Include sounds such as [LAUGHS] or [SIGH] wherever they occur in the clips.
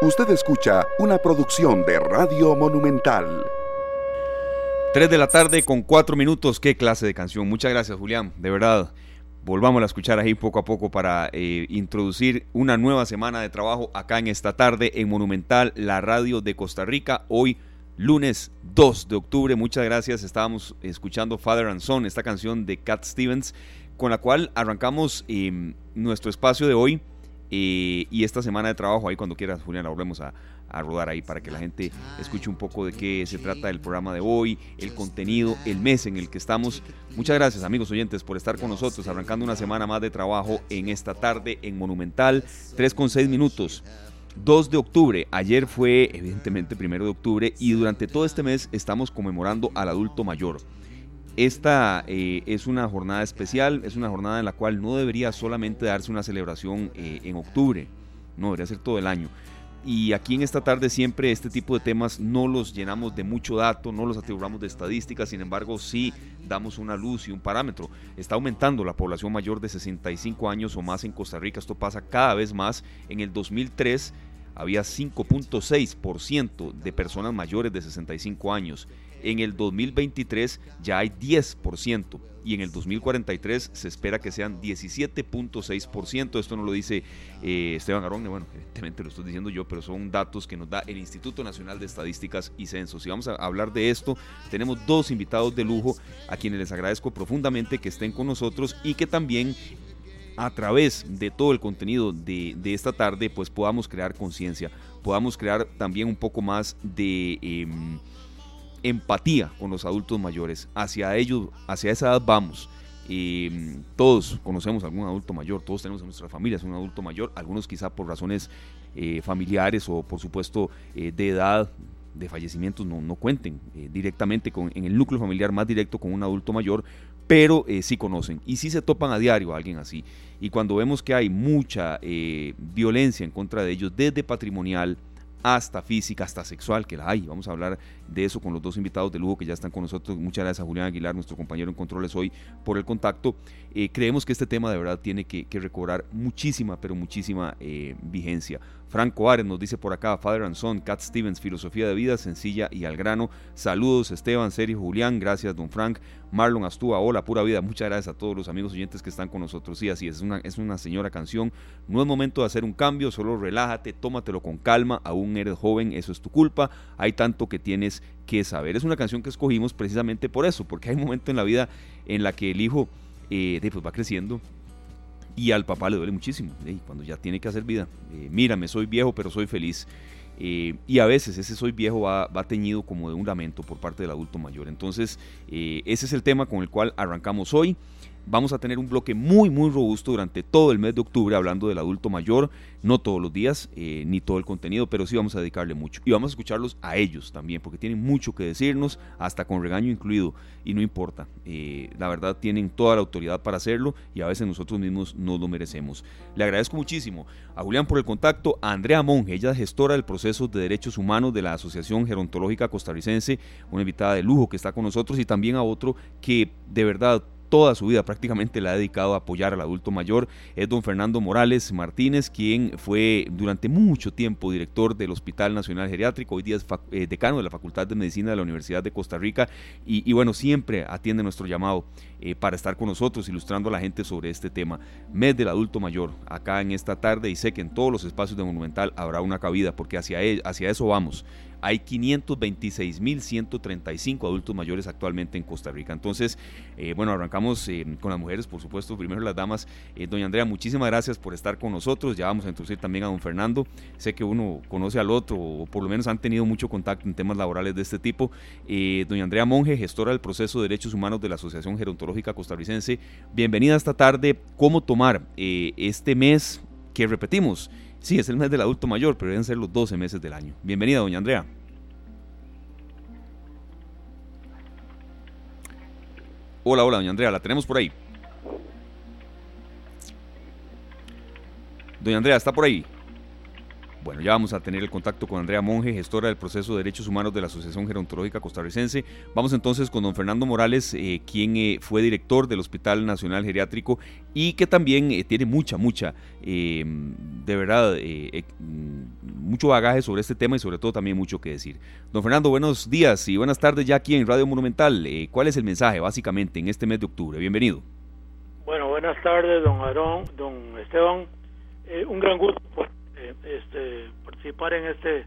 Usted escucha una producción de Radio Monumental. 3 de la tarde con 4 minutos. Qué clase de canción. Muchas gracias, Julián. De verdad. Volvamos a escuchar ahí poco a poco para eh, introducir una nueva semana de trabajo acá en esta tarde en Monumental, la radio de Costa Rica. Hoy, lunes 2 de octubre. Muchas gracias. Estábamos escuchando Father and Son, esta canción de Cat Stevens, con la cual arrancamos em, nuestro espacio de hoy y esta semana de trabajo, ahí cuando quieras, Julián, la volvemos a, a, rodar ahí para que la gente escuche un poco de qué se trata el programa de hoy, el contenido, el mes en el que estamos. Muchas gracias, amigos oyentes, por estar con nosotros, arrancando una semana más de trabajo en esta tarde en Monumental, 3 con 6 minutos. 2 de octubre, ayer fue evidentemente primero de octubre y durante todo este mes estamos conmemorando al adulto mayor. Esta eh, es una jornada especial, es una jornada en la cual no debería solamente darse una celebración eh, en octubre, no, debería ser todo el año. Y aquí en esta tarde siempre este tipo de temas no los llenamos de mucho dato, no los atribuamos de estadísticas, sin embargo sí damos una luz y un parámetro. Está aumentando la población mayor de 65 años o más en Costa Rica, esto pasa cada vez más. En el 2003 había 5.6% de personas mayores de 65 años en el 2023 ya hay 10% y en el 2043 se espera que sean 17.6%. Esto no lo dice eh, Esteban Aronne, bueno, evidentemente lo estoy diciendo yo, pero son datos que nos da el Instituto Nacional de Estadísticas y Censos. Y vamos a hablar de esto, tenemos dos invitados de lujo a quienes les agradezco profundamente que estén con nosotros y que también a través de todo el contenido de, esta tarde, pues podamos crear conciencia, podamos crear también un poco más de... Em, empatía con los adultos mayores. Hacia ellos, hacia esa edad vamos. mm, todos conocemos a algún adulto mayor, todos tenemos en nuestras familias un adulto mayor, algunos quizá por razones eh, familiares o por supuesto eh, de edad, de fallecimientos no, no cuenten eh, directamente con, en el núcleo familiar más directo con un adulto mayor, pero sí conocen y sí se topan a diario a alguien así. Y cuando vemos que hay mucha violencia en contra de ellos, desde patrimonial, hasta física, hasta sexual, que la hay. Vamos a hablar de eso con los dos invitados de lujo que ya están con nosotros. Muchas gracias a Julián Aguilar, nuestro compañero en controles hoy, por el contacto. Eh, creemos que este tema de verdad tiene que, recobrar muchísima, pero muchísima eh, vigencia. Franco Ares nos dice por acá, Father and Son, Cat Stevens, filosofía de vida sencilla y al grano. Saludos Esteban, Sergio, Julián, gracias Don Frank. Marlon Astúa, hola, pura vida. Muchas gracias a todos los amigos oyentes que están con nosotros. Sí, así es, una, es una señora canción. No es momento de hacer un cambio, solo relájate, tómatelo con calma. Aún eres joven, eso es tu culpa. Hay tanto que tienes que saber. Es una canción que escogimos precisamente por eso, porque hay un momento en la vida en la que el hijo eh, pues va creciendo y al papá le duele muchísimo, cuando ya tiene que hacer vida. Eh, mírame, soy viejo, pero soy feliz. Eh, y a veces ese soy viejo va, va, teñido como de un lamento por parte del adulto mayor. Entonces, eh, ese es el tema con el cual arrancamos hoy. Vamos a tener un bloque muy, muy robusto durante todo el mes de octubre hablando del adulto mayor, no todos los días, eh, ni todo el contenido, pero sí vamos a dedicarle mucho. Y vamos a escucharlos a ellos también, porque tienen mucho que decirnos, hasta con regaño incluido, y no importa. Eh, la verdad, tienen toda la autoridad para hacerlo y a veces nosotros mismos no lo merecemos. Le agradezco muchísimo a Julián por el contacto, a Andrea Monge, ella es gestora del proceso de derechos humanos de la Asociación Gerontológica Costarricense, una invitada de lujo que está con nosotros, y también a otro que de verdad toda su vida prácticamente la ha dedicado a apoyar al adulto mayor, es don Fernando Morales Martínez, quien fue durante mucho tiempo director del Hospital Nacional Geriátrico, hoy día es eh, decano de la Facultad de Medicina de la Universidad de Costa Rica y, bueno, siempre atiende nuestro llamado eh, para estar con nosotros ilustrando a la gente sobre este tema. Mes del adulto mayor, acá en esta tarde y sé que en todos los espacios de Monumental habrá una cabida porque hacia, e, hacia eso vamos hay 526.135 adultos mayores actualmente en Costa Rica. Entonces, eh, bueno, arrancamos eh, con las mujeres, por supuesto, primero las damas. Eh, doña Andrea, muchísimas gracias por estar con nosotros. Ya vamos a introducir también a don Fernando. Sé que uno conoce al otro, o por lo menos han tenido mucho contacto en temas laborales de este tipo. doña Andrea Monge, gestora del proceso de derechos humanos de la Asociación Gerontológica Costarricense. Bienvenida esta tarde. ¿Cómo tomar este mes que repetimos? Sí, es el mes del adulto mayor, pero deben ser los 12 meses del año. Bienvenida, doña Andrea. Hola, hola, doña Andrea, la tenemos por ahí. Doña Andrea, ¿está por ahí? Bueno, ya vamos a tener el contacto con Andrea Monge, gestora del proceso de derechos humanos de la Asociación Gerontológica Costarricense. Vamos entonces con don Fernando Morales, eh, quien eh, fue director del Hospital Nacional Geriátrico y que también eh, tiene mucha, mucha, de verdad, mucho bagaje sobre este tema y sobre todo también mucho que decir. Don Fernando, buenos días y buenas tardes ya aquí en Radio Monumental. ¿Cuál es el mensaje básicamente en este mes de octubre? Bienvenido. Bueno, buenas tardes, don Aarón, don Esteban. Un gran gusto eh, este, participar en este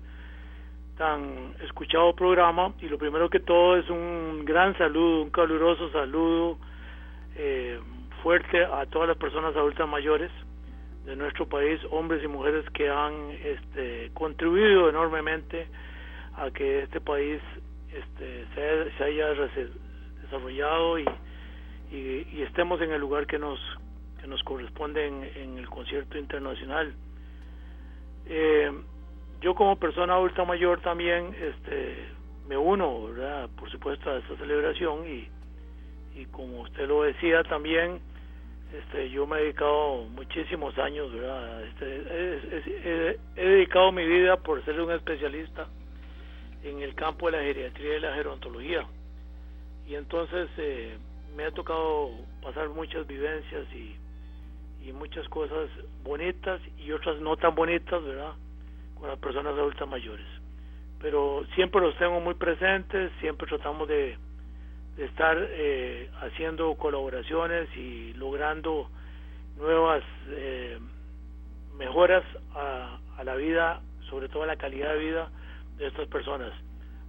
tan escuchado programa y lo primero que todo es un gran saludo, un caluroso saludo fuerte a todas las personas adultas mayores de nuestro país, hombres y mujeres que han este, contribuido enormemente a que este país este, se, haya desarrollado y, y, estemos en el lugar que nos, que nos corresponde en, el concierto internacional. Eh, yo como persona adulta mayor también este, me uno, ¿verdad? por supuesto, a esta celebración y, y como usted lo decía también, este, yo me he dedicado muchísimos años, ¿verdad? Este, he, dedicado mi vida por ser un especialista en el campo de la geriatría y la gerontología. Y entonces eh, me ha tocado pasar muchas vivencias y, y muchas cosas bonitas y otras no tan bonitas, ¿verdad? Con las personas adultas mayores. Pero siempre los tengo muy presentes, siempre tratamos de de estar eh, haciendo colaboraciones y logrando nuevas eh, mejoras a, la vida, sobre todo a la calidad de vida de estas personas,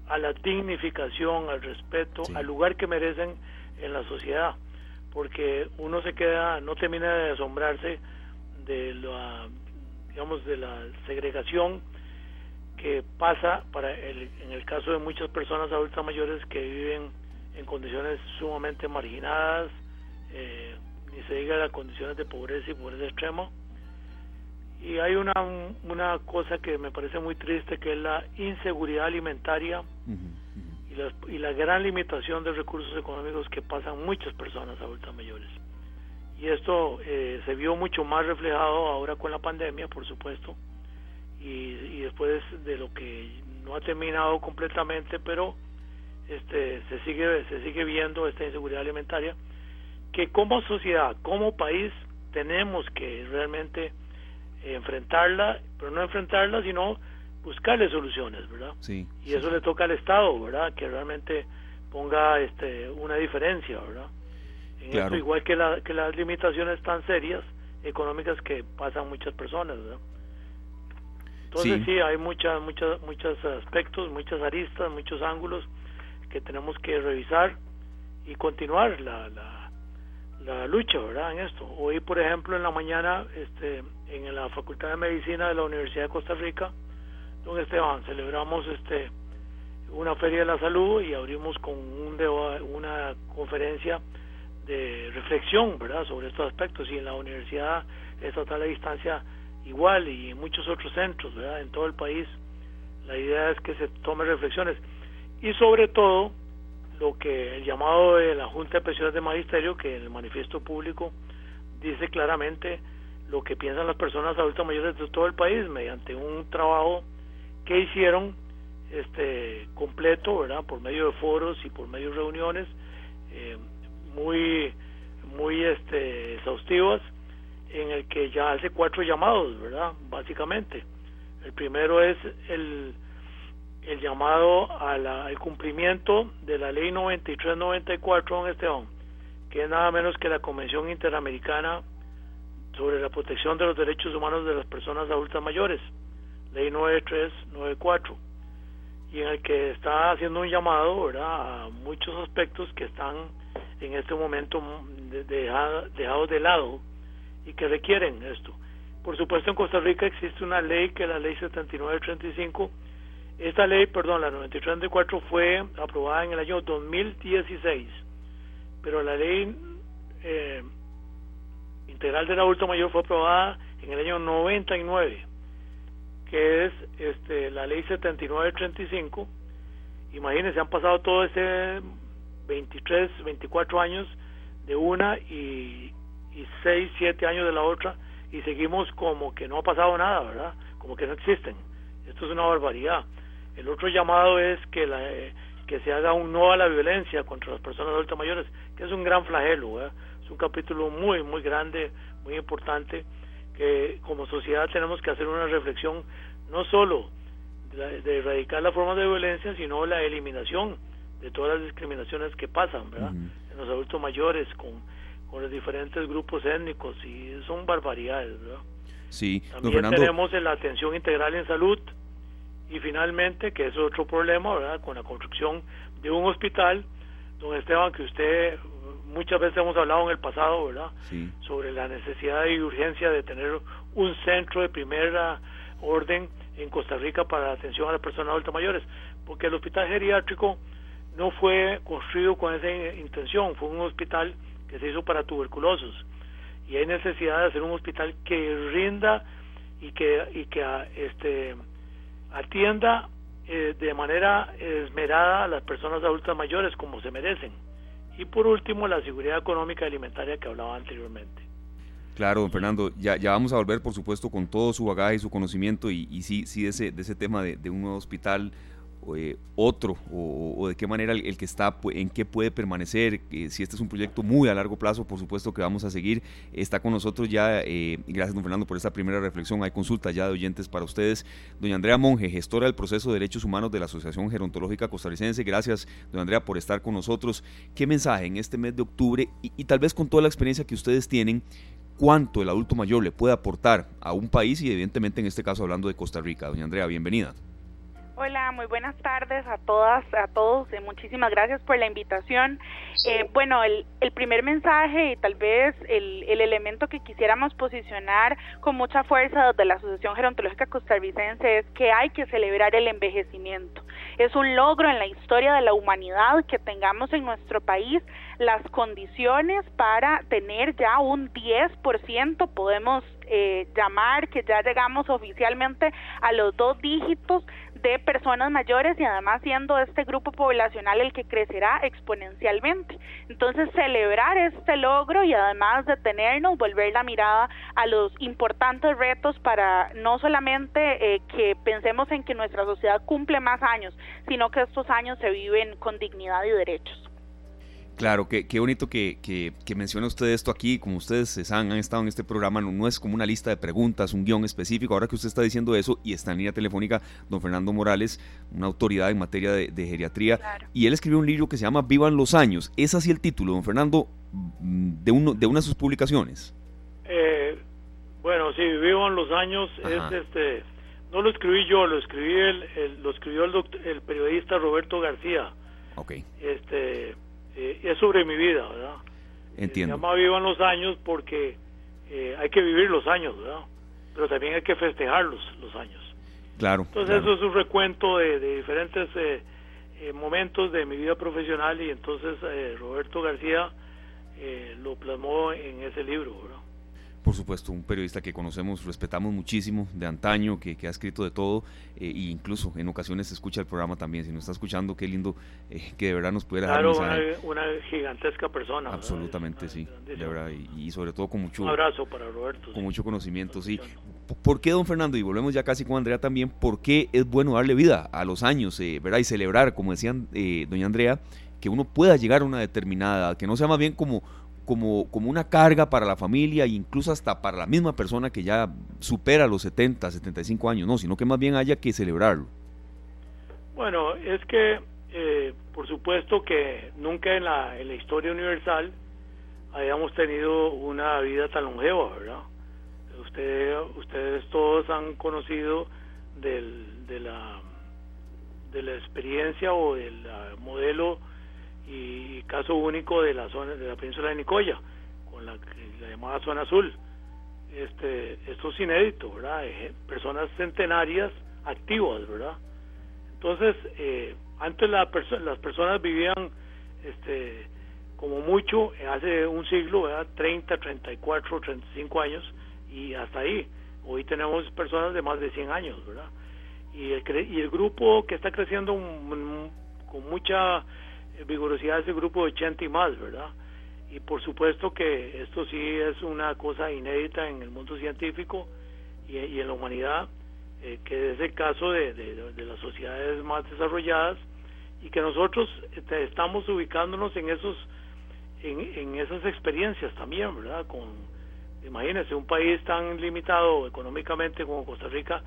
a la dignificación, al respeto, al lugar que merecen en la sociedad, porque uno se queda, no termina de asombrarse de la, digamos, de la segregación que pasa para el, en el caso de muchas personas adultas mayores que viven en condiciones sumamente marginadas, eh, ni se diga las condiciones de pobreza y pobreza extrema. Y hay una, una cosa que me parece muy triste, que es la inseguridad alimentaria Y, la, y la gran limitación de recursos económicos que pasan muchas personas adultas mayores. Y esto eh, se vio mucho más reflejado ahora con la pandemia, por supuesto, y, y después de lo que no ha terminado completamente, pero este, se sigue se sigue viendo esta inseguridad alimentaria que como sociedad, como país tenemos que realmente enfrentarla, pero no enfrentarla, sino buscarle soluciones, ¿verdad? Sí, y eso le toca al Estado, ¿verdad? Que realmente ponga este una diferencia, ¿verdad? En esto, igual que, la, que las limitaciones tan serias económicas que pasan muchas personas, ¿verdad? Entonces sí, hay muchas muchas muchos aspectos, muchas aristas, muchos ángulos que tenemos que revisar y continuar la, la, lucha, ¿verdad? En esto. Hoy, por ejemplo, en la mañana, este, en la Facultad de Medicina de la Universidad de Costa Rica, don Esteban, celebramos este una feria de la salud y abrimos con un una conferencia de reflexión, ¿verdad? Sobre estos aspectos y en la Universidad Estatal de Distancia igual y en muchos otros centros, ¿verdad? En todo el país. La idea es que se tomen reflexiones y sobre todo lo que el llamado de la Junta de Pensiones de Magisterio, que en el manifiesto público dice claramente lo que piensan las personas adultas mayores de todo el país mediante un trabajo que hicieron este completo, ¿verdad? Por medio de foros y por medio de reuniones eh, muy muy este exhaustivas en el que ya hace cuatro llamados, ¿verdad? Básicamente. El primero es el el llamado al cumplimiento de la ley 9394 en Esteban, que es nada menos que la Convención Interamericana sobre la protección de los derechos humanos de las personas adultas mayores, ley 9394, y en el que está haciendo un llamado ¿verdad? a muchos aspectos que están en este momento dejados de lado y que requieren esto. Por supuesto, en Costa Rica existe una ley que es la ley 7935 esta ley, perdón, la 9334 fue aprobada en el año 2016, pero la ley eh, integral del adulto mayor fue aprobada en el año 99, que es este, la ley 7935. Imagínense, han pasado todo ese 23, 24 años de una y, y 6, 7 años de la otra y seguimos como que no ha pasado nada, ¿verdad? Como que no existen. Esto es una barbaridad. El otro llamado es que, la, que se haga un no a la violencia contra las personas adultas mayores, que es un gran flagelo, es un capítulo muy, muy grande, muy importante, que como sociedad tenemos que hacer una reflexión no solo de, erradicar las formas de violencia, sino la eliminación de todas las discriminaciones que pasan, ¿verdad? En los adultos mayores, con, con los diferentes grupos étnicos, y son barbaridades, ¿verdad? Sí, También tenemos la atención integral en salud, y finalmente, que es otro problema, ¿verdad? Con la construcción de un hospital, don Esteban, que usted muchas veces hemos hablado en el pasado, ¿verdad? Sobre la necesidad y urgencia de tener un centro de primera orden en Costa Rica para la atención a las personas adultas mayores, porque el hospital geriátrico no fue construido con esa intención, fue un hospital que se hizo para tuberculosos y hay necesidad de hacer un hospital que rinda y que y que este atienda eh, de manera esmerada a las personas adultas mayores como se merecen. Y por último, la seguridad económica y alimentaria que hablaba anteriormente. Claro, don Fernando, ya, ya vamos a volver, por supuesto, con todo su bagaje y su conocimiento y, y sí, sí de ese, de ese tema de, de un nuevo hospital eh, otro o, de qué manera el, que está, en qué puede permanecer, si este es un proyecto muy a largo plazo, por supuesto que vamos a seguir. Está con nosotros ya, eh, gracias don Fernando por esta primera reflexión, hay consulta ya de oyentes para ustedes. Doña Andrea Monge, gestora del proceso de derechos humanos de la Asociación Gerontológica Costarricense, gracias doña Andrea por estar con nosotros. ¿Qué mensaje en este mes de octubre y tal vez con toda la experiencia que ustedes tienen? cuánto el adulto mayor le puede aportar a un país y evidentemente en este caso hablando de Costa Rica. Doña Andrea, bienvenida. Hola, muy buenas tardes a todas, a todos. Eh, muchísimas gracias por la invitación. Eh, bueno, el, el, primer mensaje y tal vez el, el, elemento que quisiéramos posicionar con mucha fuerza desde la Asociación Gerontológica Costarricense es que hay que celebrar el envejecimiento. Es un logro en la historia de la humanidad que tengamos en nuestro país las condiciones para tener ya un 10%, podemos eh, llamar que ya llegamos oficialmente a los dos dígitos de personas mayores y además siendo este grupo poblacional el que crecerá exponencialmente. Entonces, celebrar este logro y además detenernos, volver la mirada a los importantes retos para no solamente eh, que pensemos en que nuestra sociedad cumple más años, sino que estos años se viven con dignidad y derechos. Claro, qué, qué bonito que, que, que, menciona usted esto aquí, como ustedes han, han estado en este programa, no, es como una lista de preguntas, un guion específico, ahora que usted está diciendo eso y está en línea telefónica don Fernando Morales, una autoridad en materia de, geriatría, y él escribió un libro que se llama Vivan los años, ¿es así el título, don Fernando, de, uno, de una de sus publicaciones? Eh, bueno, sí, Vivan los años, es este, no lo escribí yo, lo escribí el, lo escribió el, el periodista Roberto García. Ok. Este eh, es sobre mi vida, ¿verdad? Entiendo. se llama Vivan los años porque eh, hay que vivir los años, ¿verdad? Pero también hay que festejarlos los años. Claro. Entonces eso es un recuento de, diferentes eh, momentos de mi vida profesional y entonces Roberto García lo plasmó en ese libro, ¿verdad? Por supuesto, un periodista que conocemos, respetamos muchísimo, de antaño, que, ha escrito de todo, e incluso en ocasiones escucha el programa también. Si nos está escuchando, qué lindo eh, que de verdad nos pudiera claro, una, una, gigantesca persona. Absolutamente, sí, de verdad, y, sobre todo con mucho... Un abrazo para Roberto. Con mucho conocimiento, sí. ¿Por qué, don Fernando? Y volvemos ya casi con Andrea también, ¿por qué es bueno darle vida a los años, ¿verdad? Y celebrar, como decían doña Andrea, que uno pueda llegar a una determinada edad, que no sea más bien como como, como una carga para la familia e incluso hasta para la misma persona que ya supera los 70, 75 años, no, sino que más bien haya que celebrarlo. Bueno, es que eh, por supuesto que nunca en la, en la historia universal hayamos tenido una vida tan longeva, ¿verdad? Usted, ustedes todos han conocido del, de, la, de la experiencia o del modelo y caso único de la zona de la península de Nicoya con la, llamada zona azul. Este esto es inédito verdad eh, personas centenarias activas verdad entonces eh, antes la las personas vivían este como mucho hace un siglo verdad 30 34 35 años y hasta ahí. Hoy tenemos personas de más de 100 años verdad y el, y el grupo que está creciendo con mucha vigorosidad ese grupo de 80 y más, ¿verdad? Y por supuesto que esto sí es una cosa inédita en el mundo científico y, en la humanidad, eh, que es el caso de, de, las sociedades más desarrolladas y que nosotros este, estamos ubicándonos en esos en, en esas experiencias también, ¿verdad? Con, Imagínense, un país tan limitado económicamente como Costa Rica,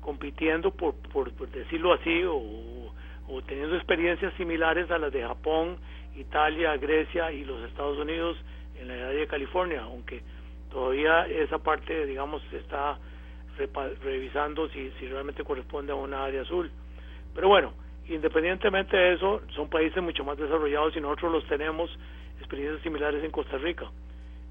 compitiendo, por, por, decirlo así, o, o, teniendo experiencias similares a las de Japón, Italia, Grecia y los Estados Unidos en la área de California, aunque todavía esa parte, digamos, se está revisando si, si realmente corresponde a una área azul. Pero bueno, independientemente de eso, son países mucho más desarrollados y nosotros los tenemos experiencias similares en Costa Rica.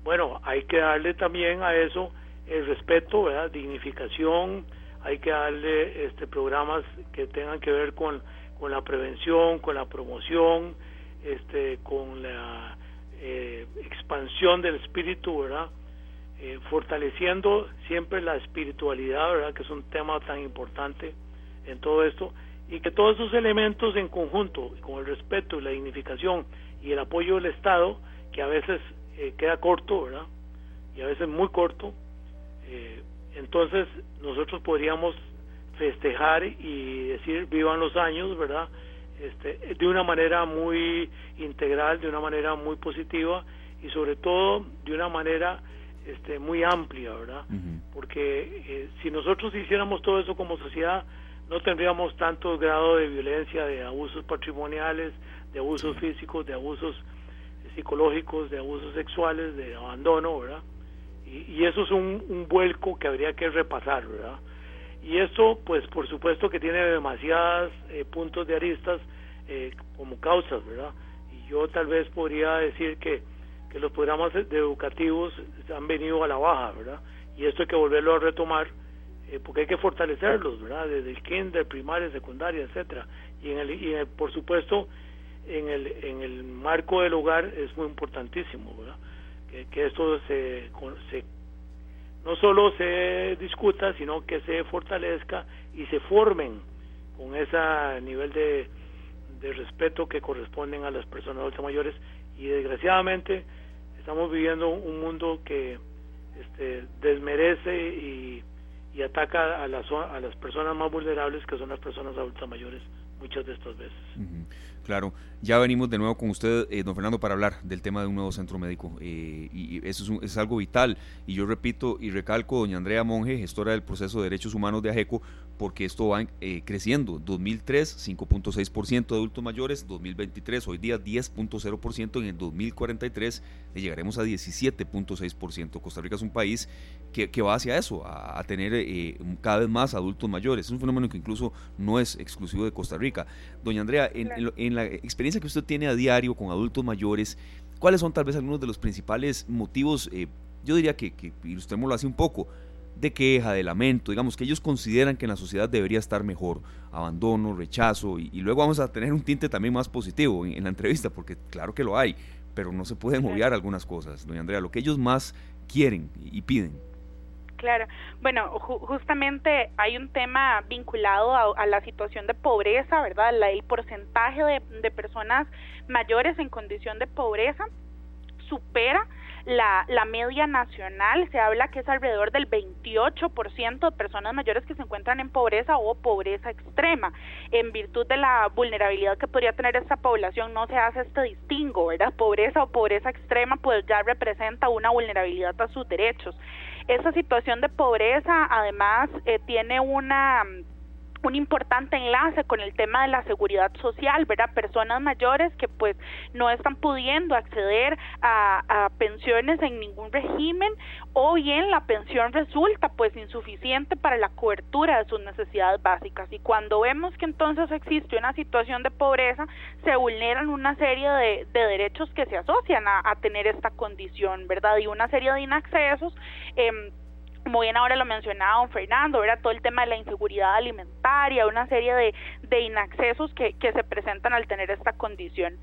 Bueno, hay que darle también a eso el respeto, ¿verdad? dignificación, hay que darle este programas que tengan que ver con, con la prevención, con la promoción, este, con la eh, expansión del espíritu, ¿verdad? Eh, fortaleciendo siempre la espiritualidad, ¿verdad? Que es un tema tan importante en todo esto y que todos esos elementos en conjunto, con el respeto y la dignificación y el apoyo del Estado, que a veces eh, queda corto, ¿verdad? Y a veces muy corto, eh, entonces nosotros podríamos festejar y decir vivan los años, ¿verdad? Este, de una manera muy integral, de una manera muy positiva y sobre todo de una manera este, muy amplia, ¿verdad? Porque eh, si nosotros hiciéramos todo eso como sociedad, no tendríamos tanto grado de violencia, de abusos patrimoniales, de abusos físicos, de abusos psicológicos, de abusos sexuales, de abandono, ¿verdad? Y, eso es un, vuelco que habría que repasar, ¿verdad? Y esto, pues por supuesto que tiene demasiados eh, puntos de aristas eh, como causas, ¿verdad? Y yo tal vez podría decir que, que los programas educativos han venido a la baja, ¿verdad? Y esto hay que volverlo a retomar eh, porque hay que fortalecerlos, ¿verdad? Desde el kinder, primaria, secundaria, etcétera. Y, en el, y por supuesto, en el, en el marco del hogar es muy importantísimo, ¿verdad? Que, que esto se, se, no solo se discuta, sino que se fortalezca y se formen con ese nivel de, de respeto que corresponden a las personas adultas mayores. Y desgraciadamente estamos viviendo un mundo que este, desmerece y y ataca a las, a las personas más vulnerables que son las personas adultas mayores muchas de estas veces. Claro, ya venimos de nuevo con usted, eh, don Fernando, para hablar del tema de un nuevo centro médico. Eh, y, eso es, algo vital. Y yo repito y recalco, doña Andrea Monge, gestora del proceso de derechos humanos de AGECO, porque esto va eh, creciendo. 2003, 5.6% de adultos mayores, 2023, hoy día 10.0%, en el 2043 llegaremos a 17.6%. Costa Rica es un país que, que va hacia eso, a, tener cada vez más adultos mayores. Es un fenómeno que incluso no es exclusivo de Costa Rica. Doña Andrea, en, la experiencia que usted tiene a diario con adultos mayores, ¿cuáles son tal vez algunos de los principales motivos, eh, yo diría que, que ilustrémoslo así un poco, de queja, de lamento, digamos que ellos consideran que en la sociedad debería estar mejor, abandono, rechazo, y, luego vamos a tener un tinte también más positivo en, la entrevista, porque claro que lo hay, pero no se pueden obviar algunas cosas, doña Andrea, lo que ellos más quieren y piden. Claro, bueno, justamente hay un tema vinculado a, la situación de pobreza, ¿verdad? el porcentaje de, de personas mayores en condición de pobreza supera la, la media nacional, se habla que es alrededor del 28% de personas mayores que se encuentran en pobreza o pobreza extrema. En virtud de la vulnerabilidad que podría tener esta población, no se hace este distingo, ¿verdad? Pobreza o pobreza extrema, pues ya representa una vulnerabilidad a sus derechos. Esa situación de pobreza, además, eh, tiene una un importante enlace con el tema de la seguridad social, ¿verdad? Personas mayores que pues no están pudiendo acceder a, pensiones en ningún régimen o bien la pensión resulta pues insuficiente para la cobertura de sus necesidades básicas y cuando vemos que entonces existe una situación de pobreza se vulneran una serie de, de derechos que se asocian a, a, tener esta condición, ¿verdad? Y una serie de inaccesos eh, como bien ahora lo mencionaba don Fernando, era todo el tema de la inseguridad alimentaria, una serie de, de inaccesos que, que se presentan al tener esta condición.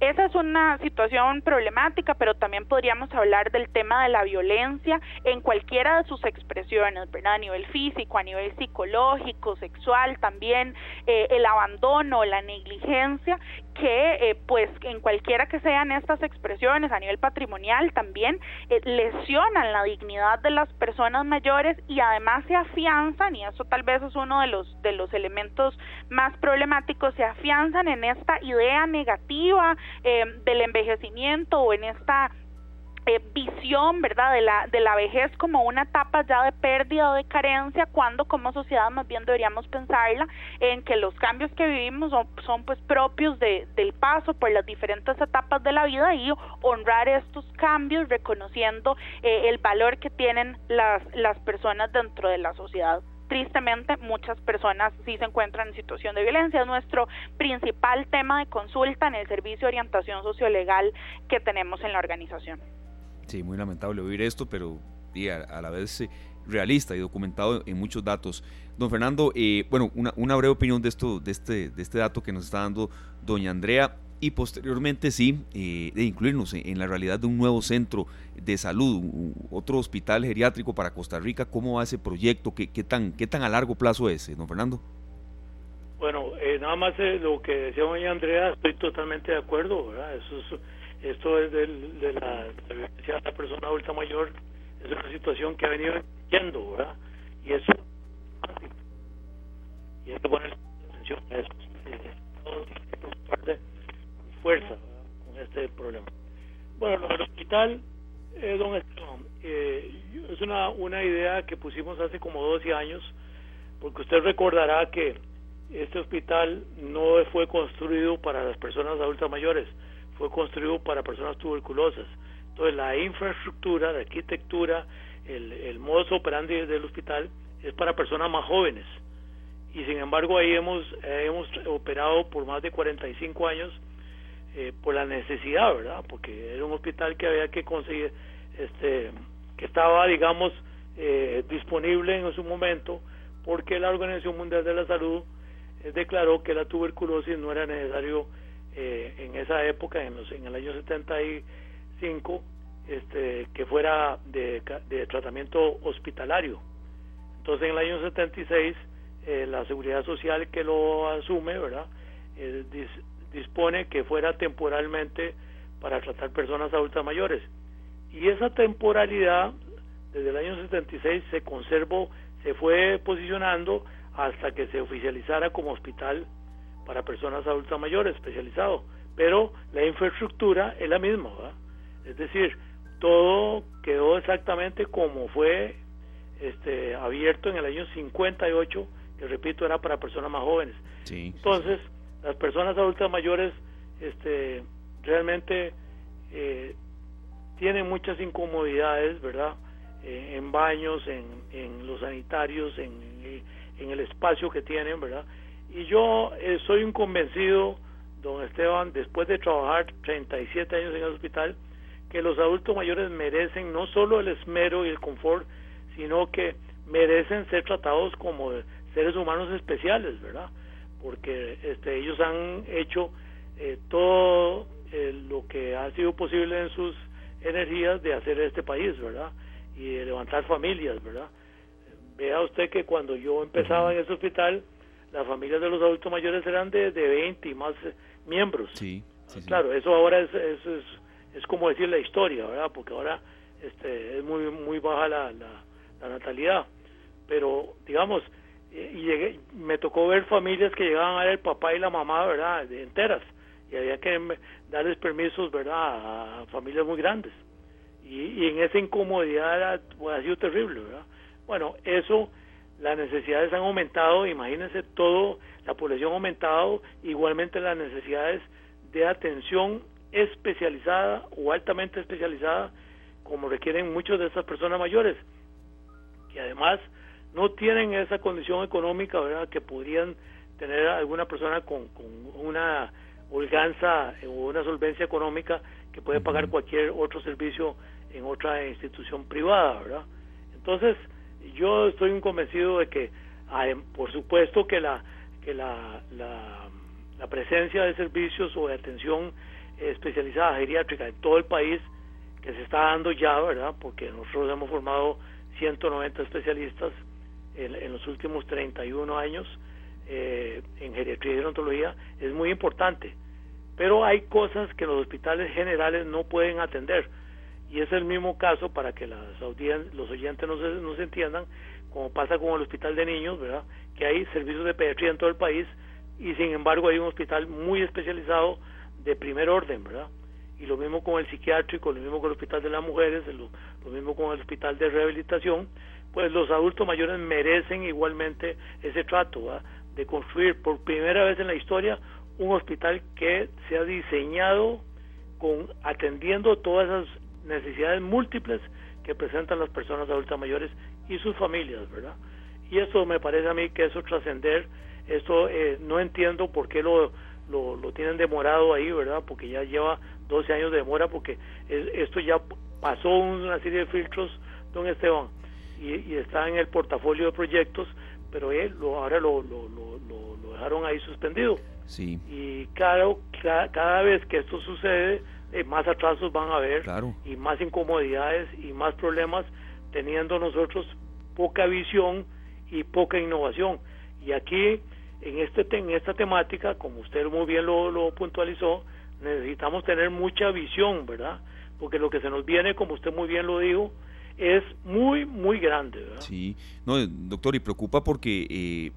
Esa es una situación problemática, pero también podríamos hablar del tema de la violencia en cualquiera de sus expresiones, ¿verdad? A nivel físico, a nivel psicológico, sexual, también eh, el abandono, la negligencia, que eh, pues en cualquiera que sean estas expresiones a nivel patrimonial también eh, lesionan la dignidad de las personas mayores y además se afianzan y eso tal vez es uno de los de los elementos más problemáticos se afianzan en esta idea negativa eh, del envejecimiento o en esta eh, visión, ¿verdad?, de la, de la vejez como una etapa ya de pérdida o de carencia, cuando como sociedad más bien deberíamos pensarla en que los cambios que vivimos son, pues propios de, del paso por las diferentes etapas de la vida y honrar estos cambios reconociendo eh, el valor que tienen las, las personas dentro de la sociedad tristemente muchas personas sí se encuentran en situación de violencia. Es nuestro principal tema de consulta en el servicio de orientación sociolegal que tenemos en la organización. Sí, muy lamentable oír esto, pero a, la vez eh, realista y documentado en muchos datos. Don Fernando, eh, bueno, una, una, breve opinión de esto, de este, de este dato que nos está dando doña Andrea y posteriormente sí, eh, de incluirnos en, la realidad de un nuevo centro de salud, otro hospital geriátrico para Costa Rica. ¿Cómo va ese proyecto? ¿Qué, tan, qué tan a largo plazo es, don Fernando? Bueno, nada más lo que decía doña Andrea, estoy totalmente de acuerdo, ¿verdad? Eso es esto es de la, violencia de la persona adulta mayor, es una situación que ha venido yendo, ¿verdad? Y eso y hay que poner atención a eso. Tienen que con fuerza con este problema. Bueno, el hospital, eh, don Esteban, eh, es una, una idea que pusimos hace como 12 años, porque usted recordará que este hospital no fue construido para las personas adultas mayores, fue construido para personas tuberculosas. Entonces la infraestructura, la arquitectura, el, el modus operandi del hospital es para personas más jóvenes. Y sin embargo ahí hemos, hemos operado por más de 45 años eh, por la necesidad, ¿verdad? Porque era un hospital que había que conseguir, este, que estaba, digamos, eh, disponible en su momento, porque la Organización Mundial de la Salud eh, declaró que la tuberculosis no era necesario eh, en esa época, en, los, en el año 75, este, que fuera de, de tratamiento hospitalario. Entonces, en el año 76, eh, la Seguridad Social que lo asume, ¿verdad? Dispone que fuera temporalmente para tratar personas adultas mayores. Y esa temporalidad, desde el año 76, se conservó, se fue posicionando hasta que se oficializara como hospital para personas adultas mayores especializado, pero la infraestructura es la misma, es decir, todo quedó exactamente como fue este, abierto en el año 58, que repito era para personas más jóvenes. Entonces, las personas adultas mayores este, realmente eh, tienen muchas incomodidades, ¿verdad? Eh, en baños, en, en los sanitarios, en, en el espacio que tienen, ¿verdad? Y yo eh, soy un convencido, don Esteban, después de trabajar 37 años en el hospital, que los adultos mayores merecen no solo el esmero y el confort, sino que merecen ser tratados como seres humanos especiales, ¿verdad? Porque este, ellos han hecho eh, todo eh, lo que ha sido posible en sus energías de hacer este país, ¿verdad? Y de levantar familias, ¿verdad? Vea usted que cuando yo empezaba en ese hospital, las familias de los adultos mayores eran de, de 20 y más eh, miembros. Sí, claro, eso ahora es, es, es, como decir la historia, ¿verdad? Porque ahora este, es muy, muy baja la, la, natalidad. Pero, digamos, eh, y llegué, me tocó ver familias que llegaban a ver el papá y la mamá, ¿verdad? De enteras. Y había que darles permisos, ¿verdad? A familias muy grandes. Y, y en esa incomodidad era, pues, ha sido terrible, ¿verdad? Bueno, eso las necesidades han aumentado, imagínense todo, la población ha aumentado, igualmente las necesidades de atención especializada o altamente especializada, como requieren muchos de estas personas mayores, que además no tienen esa condición económica, ¿verdad?, que podrían tener alguna persona con, con una holganza o una solvencia económica que puede pagar cualquier otro servicio en otra institución privada, ¿verdad? Entonces, yo estoy convencido de que, por supuesto, que la que la, la, presencia de servicios o de atención especializada geriátrica en todo el país que se está dando ya, ¿verdad? Porque nosotros hemos formado 190 especialistas en, los últimos 31 años eh, en geriatría y gerontología, es muy importante. Pero hay cosas que los hospitales generales no pueden atender y es el mismo caso para que las los oyentes no se, se entiendan, como pasa con el hospital de niños, ¿verdad? Que hay servicios de pediatría en todo el país y sin embargo hay un hospital muy especializado de primer orden, ¿verdad? y lo mismo con el psiquiátrico, lo mismo con el hospital de las mujeres, lo, mismo con el hospital de rehabilitación, pues los adultos mayores merecen igualmente ese trato, de construir por primera vez en la historia un hospital que sea diseñado con atendiendo todas esas necesidades múltiples que presentan las personas adultas mayores y sus familias, ¿verdad? Y eso me parece a mí que eso trascender, esto eh, no entiendo por qué lo, lo, tienen demorado ahí, ¿verdad? Porque ya lleva 12 años de demora, porque esto ya pasó una serie de filtros, don Esteban, y, está en el portafolio de proyectos, pero él lo, ahora lo, lo, lo, dejaron ahí suspendido. Sí. Y claro, cada vez que esto sucede, eh, más atrasos van a haber y más incomodidades y más problemas teniendo nosotros poca visión y poca innovación. Y aquí, en, este, en esta temática, como usted muy bien lo, lo puntualizó, necesitamos tener mucha visión, ¿verdad? Porque lo que se nos viene, como usted muy bien lo dijo, es muy, muy grande. ¿verdad? Sí, no, doctor, y preocupa porque eh,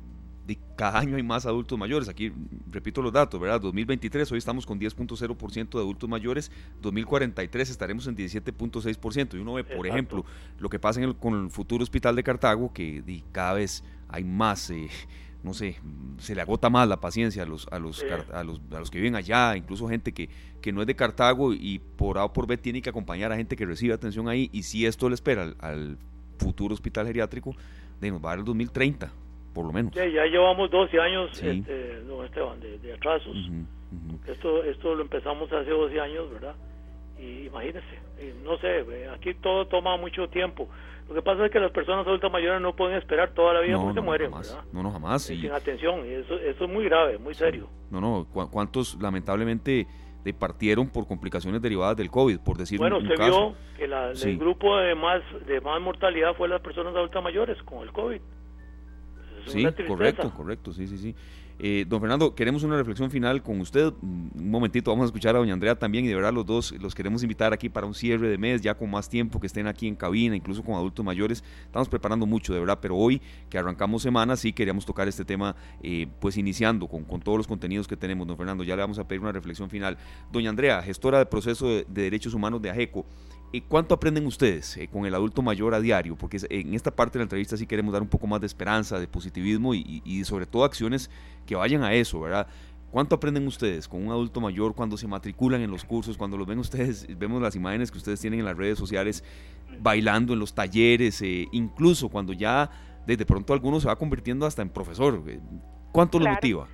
de cada año hay más adultos mayores. Aquí repito los datos, ¿verdad? 2023, hoy estamos con 10.0% de adultos mayores, 2043 estaremos en 17.6%. Y uno ve, por ejemplo, lo que pasa con el futuro hospital de Cartago, que cada vez hay más, eh, no sé, se le agota más la paciencia a los, a los, a los, a los que viven allá, incluso gente que, que no es de Cartago y por A o por B tiene que acompañar a gente que recibe atención ahí. Y si esto le espera al, futuro hospital geriátrico, de nos va a dar el 2030 por lo menos. Ya, ya llevamos 12 años, este, Esteban, de, atrasos. Esto, esto lo empezamos hace 12 años, ¿verdad? Y imagínese, no sé, aquí todo toma mucho tiempo. Lo que pasa es que las personas adultas mayores no pueden esperar toda la vida porque se mueren, ¿verdad? No, no, jamás. Sin atención, eso, eso es muy grave, muy serio. No, no, ¿cuántos lamentablemente partieron por complicaciones derivadas del COVID, por decir bueno, un, usted vio que el grupo de más, de más mortalidad fue las personas adultas mayores con el COVID sí, correcto, correcto, sí, sí, sí. Eh, don Fernando, queremos una reflexión final con usted. Un momentito, vamos a escuchar a doña Andrea también y de verdad los dos los queremos invitar aquí para un cierre de mes, ya con más tiempo, que estén aquí en cabina, incluso con adultos mayores. Estamos preparando mucho, de verdad, pero hoy que arrancamos semana, sí queríamos tocar este tema, eh, pues iniciando con, con, todos los contenidos que tenemos. Don Fernando, ya le vamos a pedir una reflexión final. Doña Andrea, gestora de proceso de, de derechos humanos de AGECO. ¿Cuánto aprenden ustedes eh, con el adulto mayor a diario? Porque en esta parte de la entrevista sí queremos dar un poco más de esperanza, de positivismo y, sobre todo acciones que vayan a eso, ¿verdad? ¿Cuánto aprenden ustedes con un adulto mayor cuando se matriculan en los cursos, cuando los ven ustedes, [LAUGHS] vemos las imágenes que ustedes tienen en las redes sociales, bailando en los talleres, eh, incluso cuando ya desde pronto alguno se va convirtiendo hasta en profesor? Eh, ¿Cuánto lo motiva?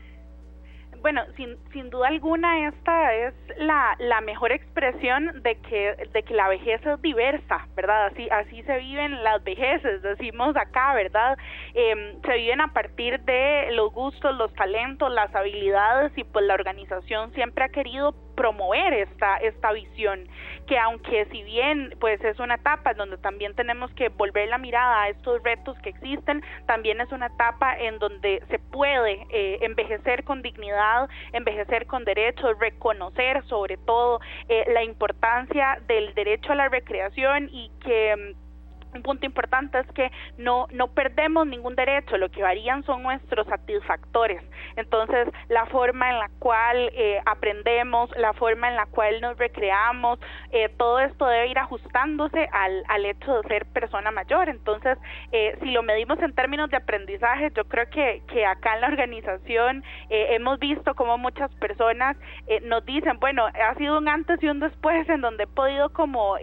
Bueno, sin, sin duda alguna esta es la, la mejor expresión de que, de que la vejez es diversa, ¿verdad? Así, así se viven las vejeces, decimos acá, ¿verdad? Em, se viven a partir de los gustos, los talentos, las habilidades y pues la organización siempre ha querido promover esta, esta visión, que aunque si bien pues es una etapa en donde también tenemos que volver la mirada a estos retos que existen, también es una etapa en donde se puede eh, envejecer con dignidad, envejecer con derechos, reconocer sobre todo eh, la importancia del derecho a la recreación y que mm, un punto importante es que no, no perdemos ningún derecho, lo que varían son nuestros satisfactores. Entonces, la forma en la cual eh, aprendemos, la forma en la cual nos recreamos, eh, todo esto debe ir ajustándose al, hecho de ser persona mayor. Entonces, eh, si lo medimos en términos de aprendizaje, yo creo que, que acá en la organización hemos visto como muchas personas nos dicen, bueno, ha sido un antes y un después en donde he podido como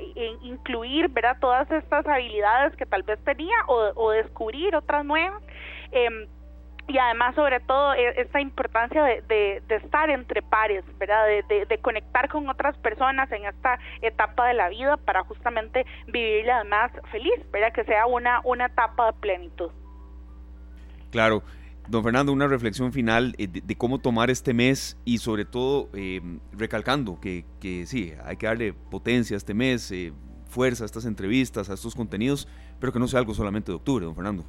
incluir, ¿verdad? Todas estas habilidades que tal vez tenía o, descubrir otras nuevas. Em, y además sobre todo e, esta importancia de, estar entre pares, ¿verdad? De, conectar con otras personas en esta etapa de la vida para justamente vivirla además feliz, ¿verdad? Que sea una, una etapa de plenitud. Claro. Don Fernando, una reflexión final eh, de, cómo tomar este mes y sobre todo em, recalcando que, que, sí, hay que darle potencia a este mes, eh, fuerza a estas entrevistas, a estos contenidos, pero que no sea algo solamente de octubre, don Fernando.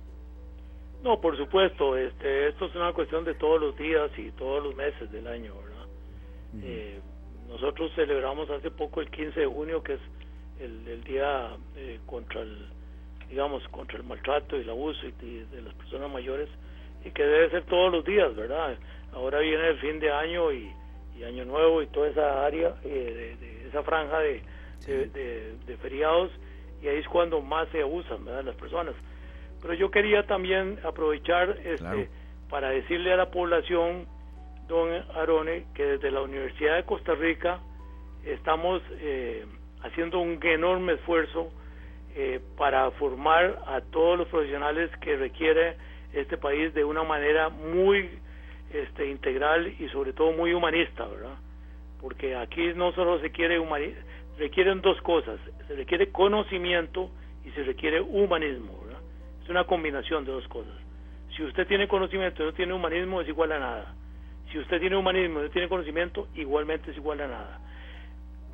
No, por supuesto, este, esto es una cuestión de todos los días y todos los meses del año, ¿verdad? Eh, nosotros celebramos hace poco el 15 de junio, que es el, día eh, contra el, digamos, contra el maltrato y el abuso de las personas mayores, y que debe ser todos los días, ¿verdad? Ahora viene el fin de año y, y Año Nuevo y toda esa área, de, esa franja de, de, feriados, y ahí es cuando más se abusan ¿verdad? las personas. Pero yo quería también aprovechar este, para decirle a la población, don Arone, que desde la Universidad de Costa Rica estamos eh, haciendo un enorme esfuerzo eh, para formar a todos los profesionales que requiere este país de una manera muy este, integral y sobre todo muy humanista, ¿verdad? Porque aquí no solo se quiere humanizar, requieren dos cosas, se requiere conocimiento y se requiere humanismo, ¿verdad? Es una combinación de dos cosas. Si usted tiene conocimiento y no tiene humanismo, es igual a nada. Si usted tiene humanismo y no tiene conocimiento, igualmente es igual a nada.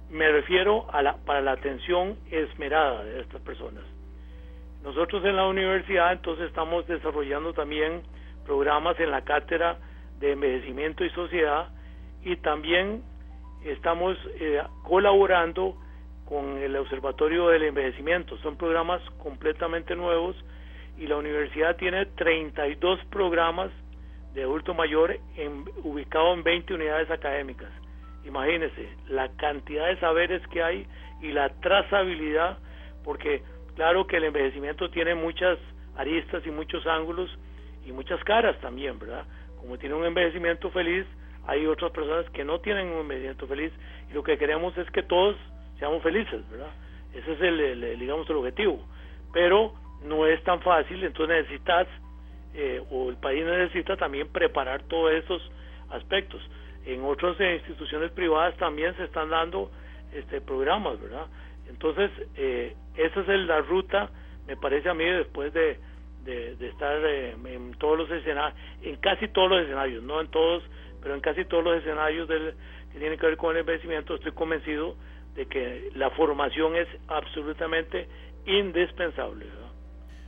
Me refiero a la, para la atención esmerada de estas personas. Nosotros en la universidad entonces estamos desarrollando también programas en la cátedra de envejecimiento y sociedad y también estamos eh, colaborando con el Observatorio del Envejecimiento. Son programas completamente nuevos y la universidad tiene 32 programas de adulto mayor en, ubicado en 20 unidades académicas. Imagínense la cantidad de saberes que hay y la trazabilidad, porque claro que el envejecimiento tiene muchas aristas y muchos ángulos y muchas caras también, ¿verdad? Como tiene un envejecimiento feliz, hay otras personas que no tienen un envejecimiento feliz y lo que queremos es que todos seamos felices, ¿verdad? Ese es el digamos, el objetivo. Pero no es tan fácil, entonces necesitas, eh, o el país necesita también preparar todos esos aspectos. En otras instituciones privadas también se están dando este programas, ¿verdad? Entonces, eh, esa es la ruta, me parece a mí, después de, de, estar eh, en todos los escenarios, en casi todos los escenarios, no en todos, pero en casi todos los escenarios del, que tienen que ver con el envejecimiento, estoy convencido de que la formación es absolutamente indispensable. ¿verdad?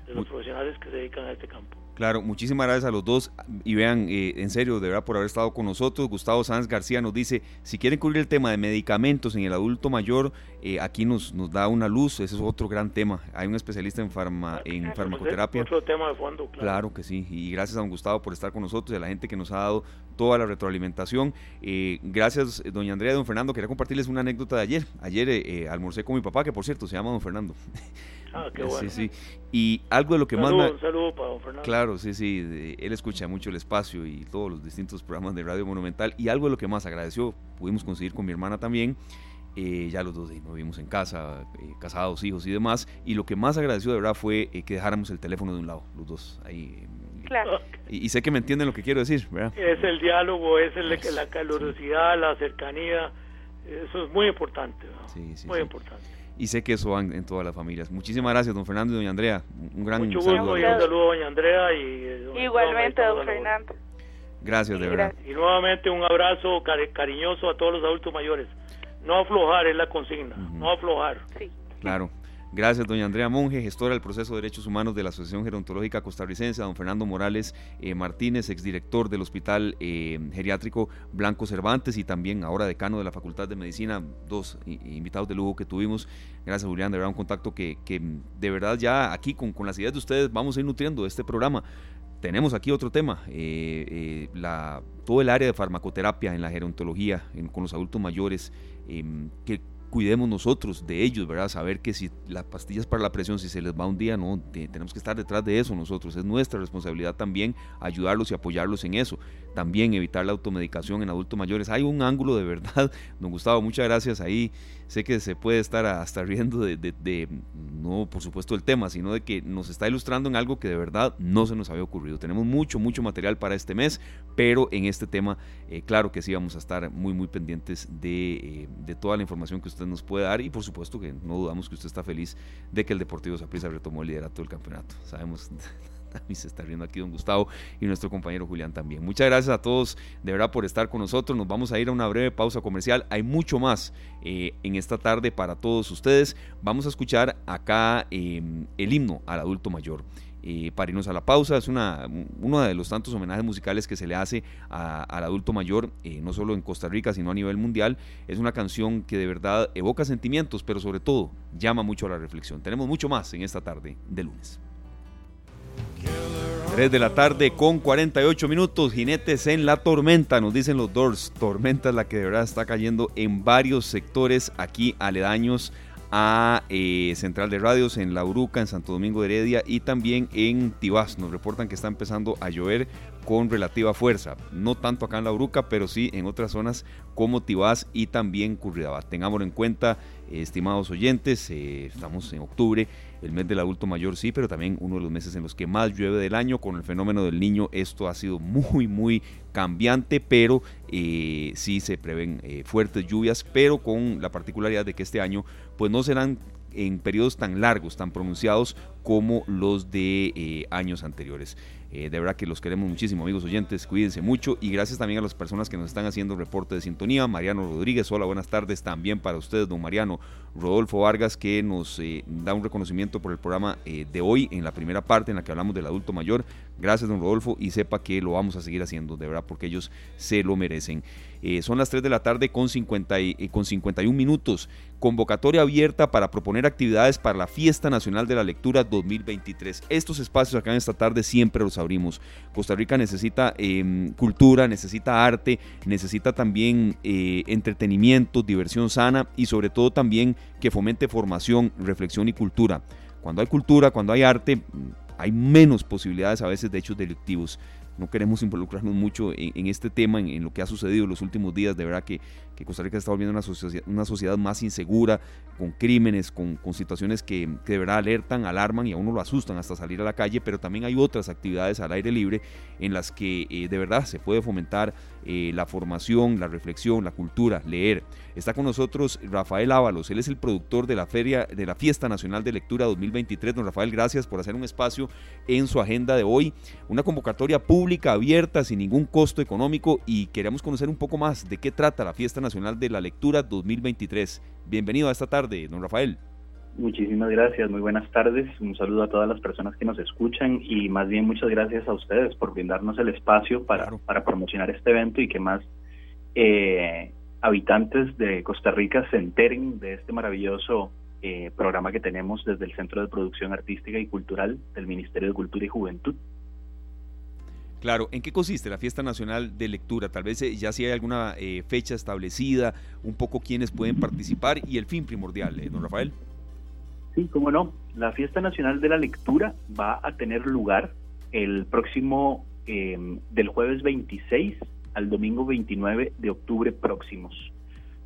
de los profesionales que se dedican a este campo. Claro, muchísimas gracias a los dos y vean, eh, en serio, de verdad por haber estado con nosotros. Gustavo Sanz García nos dice, si quieren cubrir el tema de medicamentos en el adulto mayor, eh, aquí nos, nos da una luz, ese es otro gran tema. Hay un especialista en, farma, en farmacoterapia. Otro tema de fondo, claro. claro. que sí, y gracias a don Gustavo por estar con nosotros y a la gente que nos ha dado toda la retroalimentación. Eh, gracias, doña Andrea y don Fernando. Quería compartirles una anécdota de ayer. Ayer almorcé con mi papá, que por cierto se llama don Fernando. Ah, qué [LAUGHS] bueno. Sí, sí. Y algo de lo que más... Un saludo para don Fernando. Claro, sí, sí. él escucha mucho el espacio y todos los distintos programas de Radio Monumental. Y algo de lo que más agradeció, pudimos conseguir con mi hermana también. Eh, ya los dos nos vivimos en casa, eh, casados, hijos y demás. Y lo que más agradeció de verdad fue eh, que dejáramos el teléfono de un lado, los dos ahí. Claro. Y, sé que me entienden lo que quiero decir, ¿verdad? Es el diálogo, es el, la calurosidad, la cercanía. Eso es muy importante, Sí, sí, muy importante y sé que eso va en, todas las familias. Muchísimas gracias, don Fernando y doña Andrea. Un gran Mucho saludo. y un saludo a doña Andrea y eh, igualmente don Fernando. Gracias, de verdad. Y nuevamente un abrazo cariñoso a todos los adultos mayores. No aflojar es la consigna, no aflojar. Sí. Claro. Gracias, doña Andrea Monge, gestora del proceso de derechos humanos de la Asociación Gerontológica Costarricense, a don Fernando Morales eh, Martínez, exdirector del Hospital eh, Geriátrico Blanco Cervantes y también ahora decano de la Facultad de Medicina, dos invitados de lujo que tuvimos. Gracias, Julián, de verdad un contacto que, de verdad ya aquí con, con las ideas de ustedes vamos a ir nutriendo este programa tenemos aquí otro tema, eh, la, todo el área de farmacoterapia en la gerontología con los adultos mayores, em, que cuidemos nosotros de ellos, ¿verdad? Saber que si las pastillas para la presión, si se les va un día, no, tenemos que estar detrás de eso nosotros. Es nuestra responsabilidad también ayudarlos y apoyarlos en eso. También evitar la automedicación en adultos mayores. Hay un ángulo de verdad, [LAUGHS] don Gustavo, muchas gracias ahí sé que se puede estar hasta riendo de, no por supuesto el tema, sino de que nos está ilustrando en algo que de verdad no se nos había ocurrido. Tenemos mucho, mucho material para este mes, pero en este tema, eh, claro que sí vamos a estar muy, muy pendientes eh, de, toda la información que usted nos puede dar y por supuesto que no dudamos que usted está feliz de que el Deportivo Saprissa retomó el liderato del campeonato. Sabemos [LAUGHS] [LAUGHS] y se está riendo aquí don Gustavo y nuestro compañero Julián también. Muchas gracias a todos de verdad por estar con nosotros. Nos vamos a ir a una breve pausa comercial. Hay mucho más eh, en esta tarde para todos ustedes. Vamos a escuchar acá em, el himno al adulto mayor. Eh, para irnos a la pausa. Es una, uno de los tantos homenajes musicales que se le hace al adulto mayor, eh, no solo en Costa Rica, sino a nivel mundial. Es una canción que de verdad evoca sentimientos, pero sobre todo llama mucho a la reflexión. Tenemos mucho más en esta tarde de lunes. 3 de la tarde con 48 minutos, jinetes en la tormenta, nos dicen los Doors. Tormenta es la que de verdad está cayendo en varios sectores aquí aledaños a eh, Central de Radios en La Uruca, en Santo Domingo de Heredia y también en Tibás. Nos reportan que está empezando a llover con relativa fuerza. No tanto acá en La Uruca, pero sí en otras zonas como Tibás y también Curridabat. Tengámoslo en cuenta, estimados oyentes, eh, estamos en octubre el mes del adulto mayor sí, pero también uno de los meses en los que más llueve del año. Con el fenómeno del niño esto ha sido muy, muy cambiante, pero eh, sí se prevén eh, fuertes lluvias, pero con la particularidad de que este año pues no serán en periodos tan largos, tan pronunciados como los de eh, años anteriores. Eh, de verdad que los queremos muchísimo, amigos oyentes. Cuídense mucho y gracias también a las personas que nos están haciendo reporte de sintonía. Mariano Rodríguez, hola, buenas tardes también para ustedes, don Mariano. Rodolfo Vargas, que nos eh, da un reconocimiento por el programa eh, de hoy en la primera parte en la que hablamos del adulto mayor. Gracias, don Rodolfo, y sepa que lo vamos a seguir haciendo, de verdad, porque ellos se lo merecen. Eh, son las 3 de la tarde con, 50 y, con 51 minutos. Convocatoria abierta para proponer actividades para la Fiesta Nacional de la Lectura 2023. Estos espacios acá en esta tarde siempre los abrimos. Costa Rica necesita em, cultura, necesita arte, necesita también eh, entretenimiento, diversión sana y sobre todo también que fomente formación, reflexión y cultura. Cuando hay cultura, cuando hay arte, hay menos posibilidades a veces de hechos delictivos. No queremos involucrarnos mucho en, este tema, en, lo que ha sucedido en los últimos días. De verdad que, Costa Rica está volviendo una, una sociedad más insegura, con crímenes, con, situaciones que, de verdad alertan, alarman y a uno lo asustan hasta salir a la calle. Pero también hay otras actividades al aire libre en las que eh, de verdad se puede fomentar eh, la formación, la reflexión, la cultura, leer. Está con nosotros Rafael Ábalos, él es el productor de la feria de la Fiesta Nacional de Lectura 2023. Don Rafael, gracias por hacer un espacio en su agenda de hoy, una convocatoria pública abierta sin ningún costo económico y queremos conocer un poco más de qué trata la Fiesta Nacional de la Lectura 2023. Bienvenido a esta tarde, don Rafael. Muchísimas gracias, muy buenas tardes. Un saludo a todas las personas que nos escuchan y más bien muchas gracias a ustedes por brindarnos el espacio para, para promocionar este evento y que más eh, habitantes de Costa Rica se enteren de este maravilloso eh, programa que tenemos desde el Centro de Producción Artística y Cultural del Ministerio de Cultura y Juventud. Claro, ¿en qué consiste la Fiesta Nacional de Lectura? Tal vez eh, ya si hay alguna fecha establecida, un poco quiénes pueden participar y el fin primordial, don Rafael. Sí, cómo no. La Fiesta Nacional de la Lectura va a tener lugar el próximo em, del jueves 26 al domingo 29 de octubre próximos.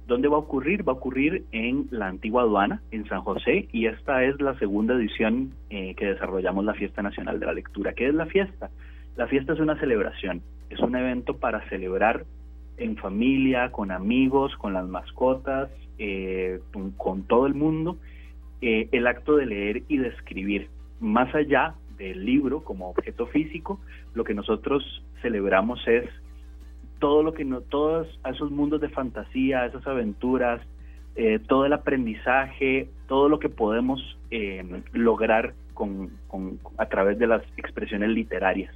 ¿Dónde va a ocurrir? Va a ocurrir en la antigua aduana, en San José, y esta es la segunda edición eh, que desarrollamos la Fiesta Nacional de la Lectura. ¿Qué es la fiesta? La fiesta es una celebración, es un evento para celebrar en familia, con amigos, con las mascotas, eh, con todo el mundo eh, el acto de leer y de escribir. Más allá del libro como objeto físico, lo que nosotros celebramos es todo lo que no, todos esos mundos de fantasía, esas aventuras, eh, todo el aprendizaje, todo lo que podemos eh, lograr con, a través de las expresiones literarias.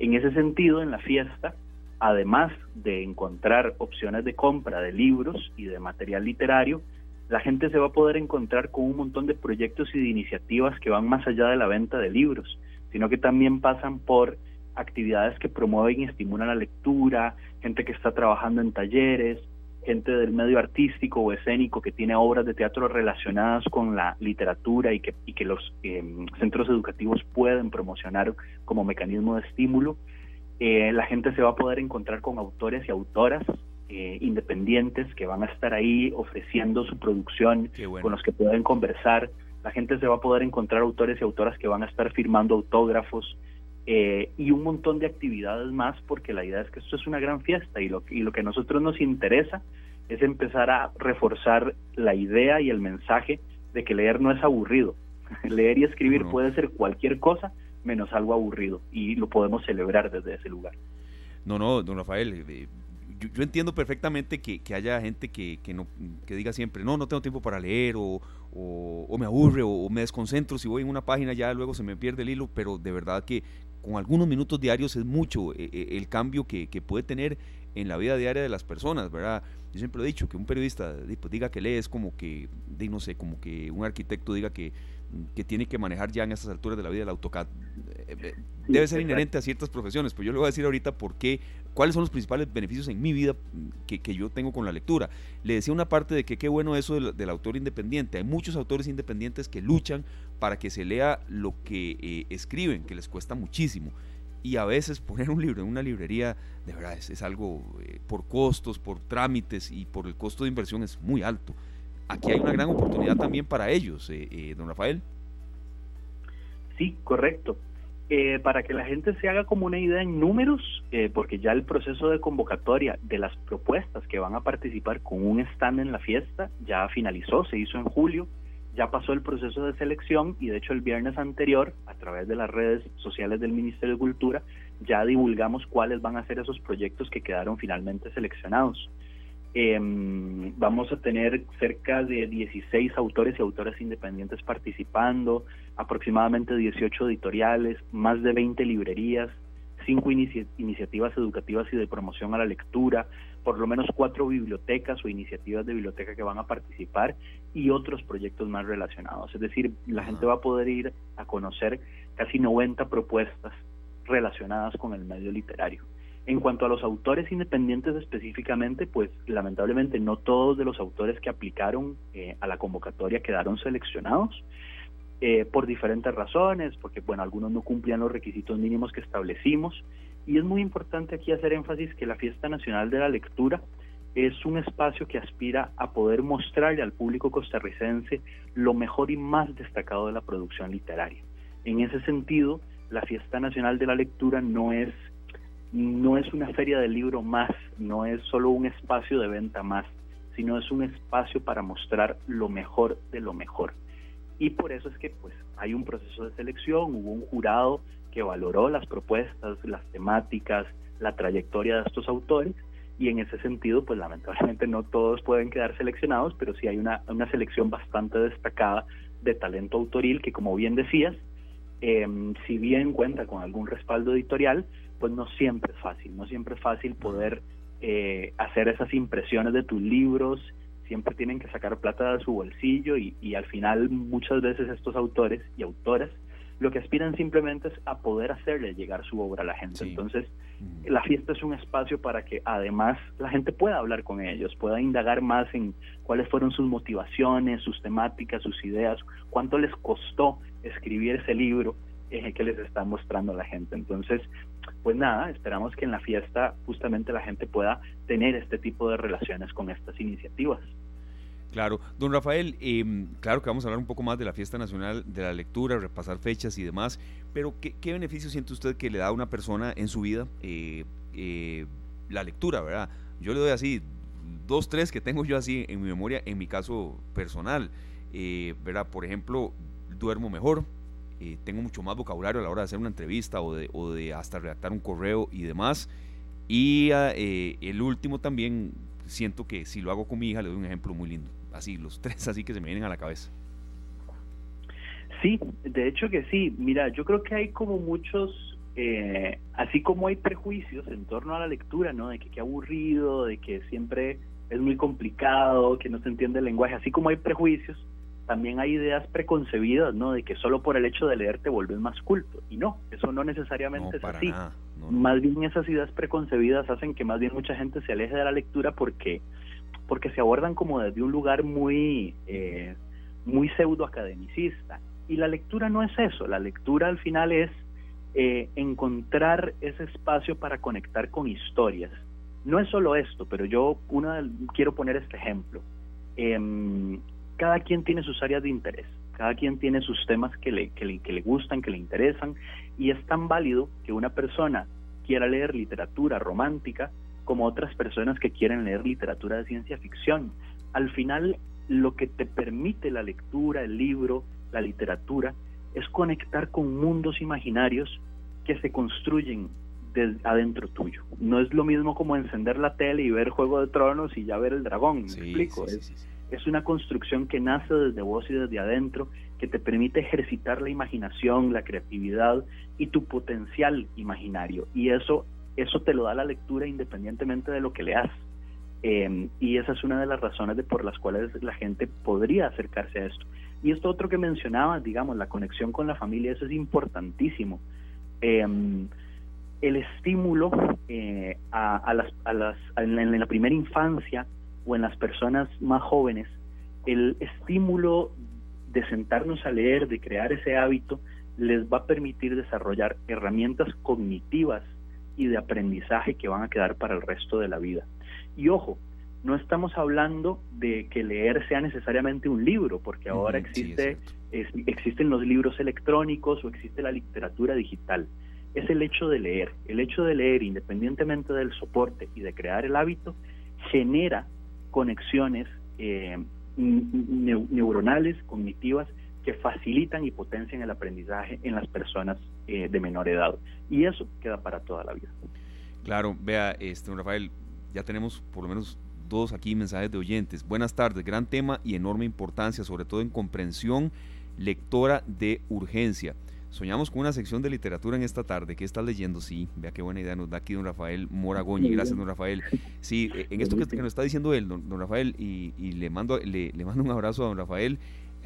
En ese sentido, en la fiesta, además de encontrar opciones de compra de libros y de material literario, la gente se va a poder encontrar con un montón de proyectos y de iniciativas que van más allá de la venta de libros, sino que también pasan por actividades que promueven y estimulan la lectura, gente que está trabajando en talleres, gente del medio artístico o escénico que tiene obras de teatro relacionadas con la literatura y que, y que los em, centros educativos pueden promocionar como mecanismo de estímulo. Eh, la gente se va a poder encontrar con autores y autoras eh, independientes que van a estar ahí ofreciendo su producción, con los que pueden conversar. La gente se va a poder encontrar autores y autoras que van a estar firmando autógrafos eh, y un montón de actividades más, porque la idea es que esto es una gran fiesta y lo, y lo que a nosotros nos interesa es empezar a reforzar la idea y el mensaje de que leer no es aburrido. [LAUGHS] leer y escribir puede ser cualquier cosa menos algo aburrido y lo podemos celebrar desde ese lugar. No, no, don Rafael, eh, yo, entiendo perfectamente que, haya gente que, no, que diga siempre, no, no tengo tiempo para leer o, me aburre o, me desconcentro, si voy en una página ya luego se me pierde el hilo, pero de verdad que con algunos minutos diarios es mucho eh, eh, el cambio que, puede tener en la vida diaria de las personas, ¿verdad? Yo siempre he dicho que un periodista pues, diga que lee es como que, no sé, como que un arquitecto diga que que tiene que manejar ya en estas alturas de la vida el AutoCAD. Eh, eh, debe ser inherente a ciertas profesiones, pero yo le voy a decir ahorita por qué, cuáles son los principales beneficios en mi vida que, que yo tengo con la lectura. Le decía una parte de que qué bueno eso del, autor independiente. Hay muchos autores independientes que luchan para que se lea lo que eh, escriben, que les cuesta muchísimo. Y a veces poner un libro en una librería, de verdad, es, es algo por costos, por trámites y por el costo de inversión es muy alto aquí hay una gran oportunidad también para ellos, eh, eh, don Rafael. Sí, correcto. Eh, para que la gente se haga como una idea en números, porque ya el proceso de convocatoria de las propuestas que van a participar con un stand en la fiesta ya finalizó, se hizo en julio, ya pasó el proceso de selección y de hecho el viernes anterior, a través de las redes sociales del Ministerio de Cultura, ya divulgamos cuáles van a ser esos proyectos que quedaron finalmente seleccionados. Eh, vamos a tener cerca de 16 autores y autoras independientes participando, aproximadamente 18 editoriales, más de 20 librerías, 5 iniciativas educativas y de promoción a la lectura, por lo menos cuatro bibliotecas o iniciativas de biblioteca que van a participar y otros proyectos más relacionados. Es decir, la gente va a poder ir a conocer casi 90 propuestas relacionadas con el medio literario. En cuanto a los autores independientes específicamente, pues lamentablemente no todos de los autores que aplicaron eh, a la convocatoria quedaron seleccionados eh, por diferentes razones, porque bueno, algunos no cumplían los requisitos mínimos que establecimos. Y es muy importante aquí hacer énfasis que la Fiesta Nacional de la Lectura es un espacio que aspira a poder mostrarle al público costarricense lo mejor y más destacado de la producción literaria. En ese sentido, la Fiesta Nacional de la Lectura no es no es una feria del libro más, no es solo un espacio de venta más, sino es un espacio para mostrar lo mejor de lo mejor. Y por eso es que pues hay un proceso de selección, hubo un jurado que valoró las propuestas, las temáticas, la trayectoria de estos autores y en ese sentido pues lamentablemente no todos pueden quedar seleccionados, pero sí hay una, una selección bastante destacada de talento autoril que como bien decías, em, si bien cuenta con algún respaldo editorial, pues no siempre es fácil, no siempre es fácil poder eh, hacer esas impresiones de tus libros, siempre tienen que sacar plata de su bolsillo y, y al final muchas veces estos autores y autoras lo que aspiran simplemente es a poder hacerle llegar su obra a la gente. Entonces, la fiesta es un espacio para que además la gente pueda hablar con ellos, pueda indagar más en cuáles fueron sus motivaciones, sus temáticas, sus ideas, cuánto les costó escribir ese libro eh, que les está mostrando la gente. Entonces, pues nada, esperamos que en la fiesta justamente la gente pueda tener este tipo de relaciones con estas iniciativas. Claro, don Rafael, em, claro que vamos a hablar un poco más de la fiesta nacional, de la lectura, repasar fechas y demás, pero ¿qué, beneficio siente usted que le da a una persona en su vida eh, eh, la lectura, verdad? Yo le doy así, dos, tres que tengo yo así en mi memoria, en mi caso personal, ¿verdad? Por ejemplo, duermo mejor, eh, tengo mucho más vocabulario a la hora de hacer una entrevista o de, o de hasta redactar un correo y demás. Y ah, eh, el último también siento que si lo hago con mi hija le doy un ejemplo muy lindo. Así, los [LAUGHS] tres así que se me vienen a la cabeza. Sí, de hecho que sí. Mira, yo creo que hay como muchos, eh, así como hay prejuicios en torno a la lectura, ¿no? De que qué aburrido, de que siempre es muy complicado, que no se entiende el lenguaje, así como hay prejuicios, también hay ideas preconcebidas, ¿no? De que solo por el hecho de leer te vuelves más culto. Y no, eso no necesariamente es así. Más bien esas ideas preconcebidas hacen que más bien mucha gente se aleje de la lectura porque, porque se abordan como desde un lugar muy, eh, muy pseudo academicista. Y la lectura no es eso, la lectura al final es eh, encontrar ese espacio para conectar con historias. No es solo esto, pero yo una, quiero poner este ejemplo. Eh, cada quien tiene sus áreas de interés, cada quien tiene sus temas que le, que le, gustan, que le interesan, y es tan válido que una persona quiera leer literatura romántica como otras personas que quieren leer literatura de ciencia ficción. Al final, lo que te permite la lectura, el libro, la literatura, es conectar con mundos imaginarios que se construyen desde adentro tuyo. No es lo mismo como encender la tele y ver Juego de Tronos y ya ver el dragón, ¿me explico? Es una construcción que nace desde vos y desde adentro, que te permite ejercitar la imaginación, la creatividad y tu potencial imaginario. Y eso, eso te lo da la lectura independientemente de lo que leas. Eh, y esa es una de las razones de por las cuales la gente podría acercarse a esto. Y esto otro que mencionabas, digamos, la conexión con la familia, eso es importantísimo. Em, el estímulo eh, a, las, a las, en la primera infancia o en las personas más jóvenes, el estímulo de sentarnos a leer, de crear ese hábito, les va a permitir desarrollar herramientas cognitivas y de aprendizaje que van a quedar para el resto de la vida. Y ojo, no estamos hablando de que leer sea necesariamente un libro, porque ahora existe, existen los libros electrónicos o existe la literatura digital. Es el hecho de leer. El hecho de leer, independientemente del soporte y de crear el hábito, genera conexiones eh, neuronales, cognitivas, que facilitan y potencian el aprendizaje en las personas eh, de menor edad. Y eso queda para toda la vida. Claro, vea, este, Rafael, ya tenemos por lo menos dos aquí mensajes de oyentes. Buenas tardes, gran tema y enorme importancia, sobre todo en comprensión lectora de urgencia. Soñamos con una sección de literatura en esta tarde. ¿Qué estás leyendo? Sí, vea qué buena idea nos da aquí don Rafael Moragoñi. Gracias, don Rafael. Sí, eh, en esto que, nos está diciendo él, don, Rafael, y, le, mando, le, mando un abrazo a don Rafael.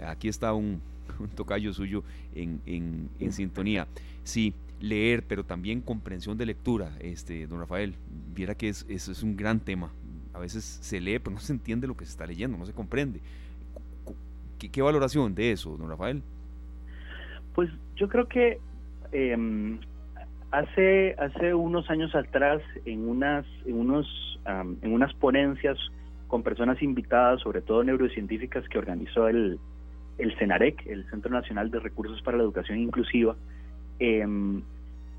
Aquí está un, [LAUGHS] tocayo suyo en, en, sintonía. Sí, leer, pero también comprensión de lectura, este, don Rafael. Viera que es, es, es un gran tema. A veces se lee, pero no se entiende lo que se está leyendo, no se comprende. qué valoración de eso, don Rafael? Pues yo creo que em, hace hace unos años atrás en unas en unos en unas ponencias con personas invitadas, sobre todo neurocientíficas que organizó el el CENAREC, el Centro Nacional de Recursos para la Educación Inclusiva, em,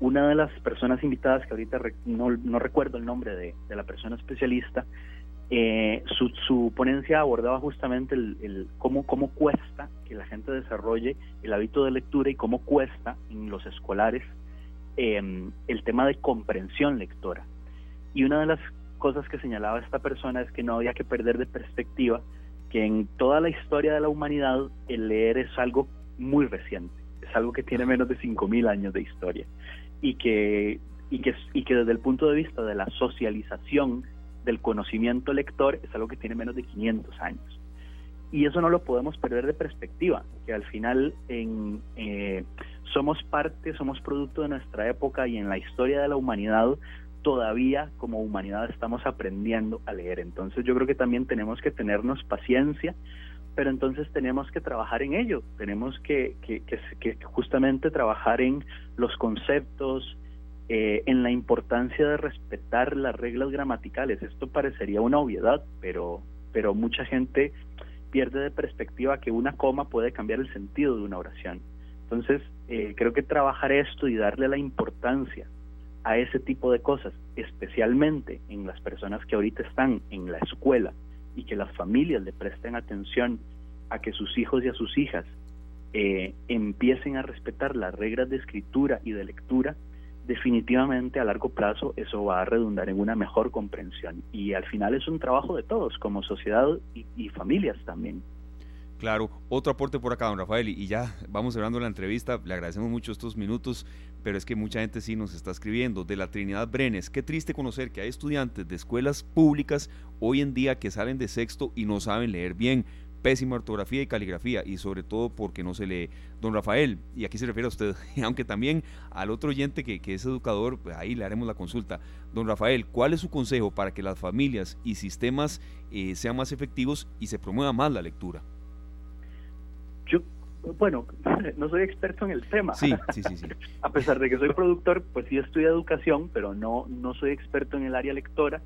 una de las personas invitadas, que ahorita no, no recuerdo el nombre de, de la persona especialista, eh, su, su, ponencia abordaba justamente el, cómo, cómo cuesta que la gente desarrolle el hábito de lectura y cómo cuesta en los escolares em, el tema de comprensión lectora. Y una de las cosas que señalaba esta persona es que no había que perder de perspectiva que en toda la historia de la humanidad el leer es algo muy reciente, es algo que tiene menos de 5.000 años de historia y que, y, que, y que desde el punto de vista de la socialización del conocimiento lector es algo que tiene menos de 500 años. Y eso no lo podemos perder de perspectiva, que al final en, eh, somos parte, somos producto de nuestra época y en la historia de la humanidad todavía como humanidad estamos aprendiendo a leer. Entonces yo creo que también tenemos que tenernos paciencia, pero entonces tenemos que trabajar en ello, tenemos que, que, que justamente trabajar en los conceptos, eh, en la importancia de respetar las reglas gramaticales. Esto parecería una obviedad, pero, pero mucha gente pierde de perspectiva que una coma puede cambiar el sentido de una oración. Entonces, eh, creo que trabajar esto y darle la importancia a ese tipo de cosas, especialmente en las personas que ahorita están en la escuela y que las familias le presten atención a que sus hijos y a sus hijas eh, empiecen a respetar las reglas de escritura y de lectura, definitivamente a largo plazo eso va a redundar en una mejor comprensión y al final es un trabajo de todos como sociedad y, familias también. Claro, otro aporte por acá, don Rafael, y ya vamos cerrando la entrevista, le agradecemos mucho estos minutos, pero es que mucha gente sí nos está escribiendo. De la Trinidad Brenes, qué triste conocer que hay estudiantes de escuelas públicas hoy en día que salen de sexto y no saben leer bien pésima ortografía y caligrafía y sobre todo porque no se lee. Don Rafael, y aquí se refiere a usted, [LAUGHS] aunque también al otro oyente que, es educador, pues ahí le haremos la consulta. Don Rafael, ¿cuál es su consejo para que las familias y sistemas eh, sean más efectivos y se promueva más la lectura? Yo, bueno, [LAUGHS] no soy experto en el tema. Sí, [LAUGHS] sí, sí, sí. a pesar de que soy productor, pues sí estudio educación, pero no, no soy experto en el área lectora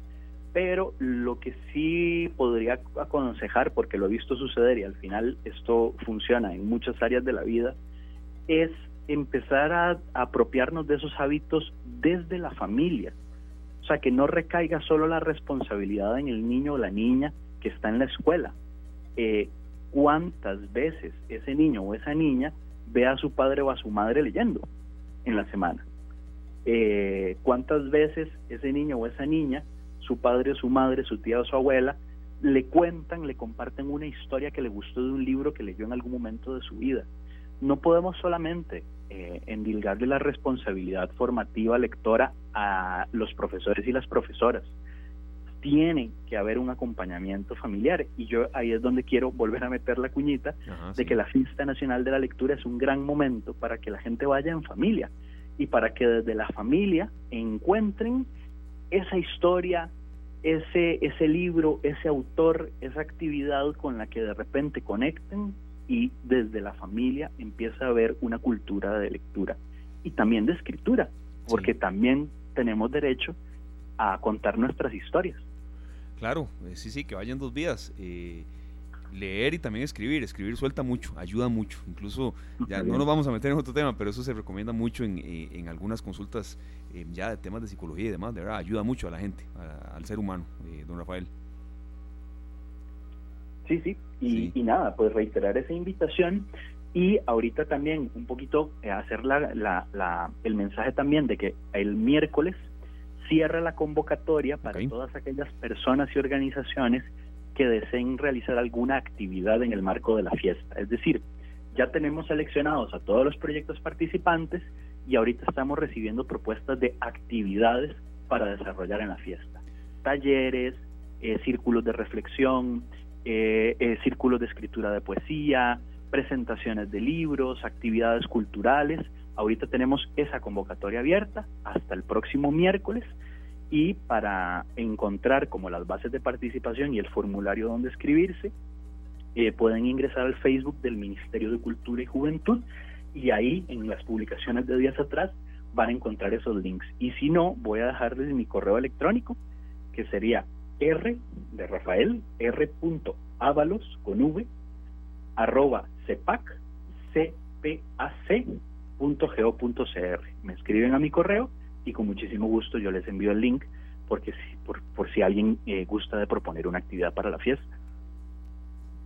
pero lo que sí podría aconsejar, porque lo he visto suceder y al final esto funciona en muchas áreas de la vida, es empezar a, apropiarnos de esos hábitos desde la familia. O sea, que no recaiga solo la responsabilidad en el niño o la niña que está en la escuela. Eh, ¿Cuántas veces ese niño o esa niña ve a su padre o a su madre leyendo en la semana? Eh, ¿Cuántas veces ese niño o esa niña su padre o su madre, su tía o su abuela, le cuentan, le comparten una historia que le gustó de un libro que leyó en algún momento de su vida. No podemos solamente eh, endilgarle la responsabilidad formativa lectora a los profesores y las profesoras. tiene que haber un acompañamiento familiar. Y yo ahí es donde quiero volver a meter la cuñita de que la Fiesta Nacional de la Lectura es un gran momento para que la gente vaya en familia y para que desde la familia encuentren esa historia, ese, ese libro, ese autor, esa actividad con la que de repente conecten y desde la familia empieza a haber una cultura de lectura y también de escritura, porque también tenemos derecho a contar nuestras historias. Claro, eh, sí, sí, que vayan dos vías. Eh, leer y también escribir. Escribir suelta mucho, ayuda mucho. Incluso, ya no nos vamos a meter en otro tema, pero eso se recomienda mucho en, eh, en algunas consultas ya de temas de psicología y demás. De verdad, ayuda mucho a la gente, al ser humano, don Rafael. Sí, sí. Y, y, nada, pues reiterar esa invitación y ahorita también un poquito hacer la, la, la, el mensaje también de que el miércoles cierra la convocatoria para todas aquellas personas y organizaciones que deseen realizar alguna actividad en el marco de la fiesta. Es decir, ya tenemos seleccionados a todos los proyectos participantes y ahorita estamos recibiendo propuestas de actividades para desarrollar en la fiesta. Talleres, eh, círculos de reflexión, eh, eh, círculos de escritura de poesía, presentaciones de libros, actividades culturales Ahorita tenemos esa convocatoria abierta hasta el próximo miércoles y para encontrar como las bases de participación y el formulario donde escribirse, pueden ingresar al Facebook del Ministerio de Cultura y Juventud y ahí en las publicaciones de días atrás van a encontrar esos links. Y si no, voy a dejarles mi correo electrónico que sería r de Rafael, r.avalos con v, arroba cpac, cpac .go.cr. Me escriben a mi correo y con muchísimo gusto yo les envío el link porque si, por, por si alguien eh, gusta de proponer una actividad para la fiesta.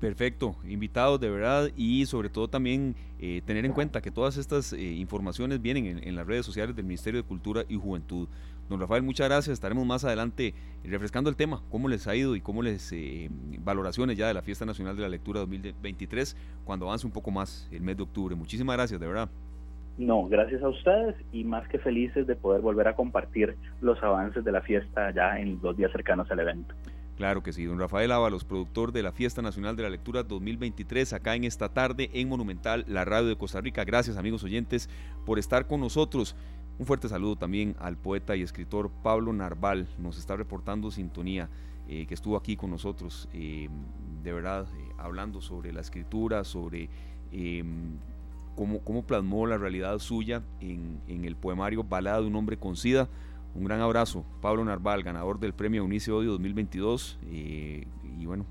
Perfecto, invitados de verdad y sobre todo también eh, tener en cuenta que todas estas eh, informaciones vienen en, las redes sociales del Ministerio de Cultura y Juventud. Don Rafael, muchas gracias. Estaremos más adelante refrescando el tema, cómo les ha ido y cómo les valoraciones ya de la Fiesta Nacional de la Lectura 2023 cuando avance un poco más el mes de octubre. Muchísimas gracias, de verdad. No, gracias a ustedes y más que felices de poder volver a compartir los avances de la fiesta ya en los días cercanos al evento. Claro que sí, don Rafael Ábalos, productor de la Fiesta Nacional de la Lectura 2023, acá en esta tarde en Monumental, la radio de Costa Rica. Gracias amigos oyentes por estar con nosotros. Un fuerte saludo también al poeta y escritor Pablo Narval, nos está reportando sintonía, eh, que estuvo aquí con nosotros, eh, de verdad, eh, hablando sobre la escritura, sobre cómo, cómo plasmó la realidad suya en, en, el poemario Balada de un hombre con sida. Un gran abrazo, Pablo Narval, ganador del premio Unice Odio 2022. Eh, y bueno,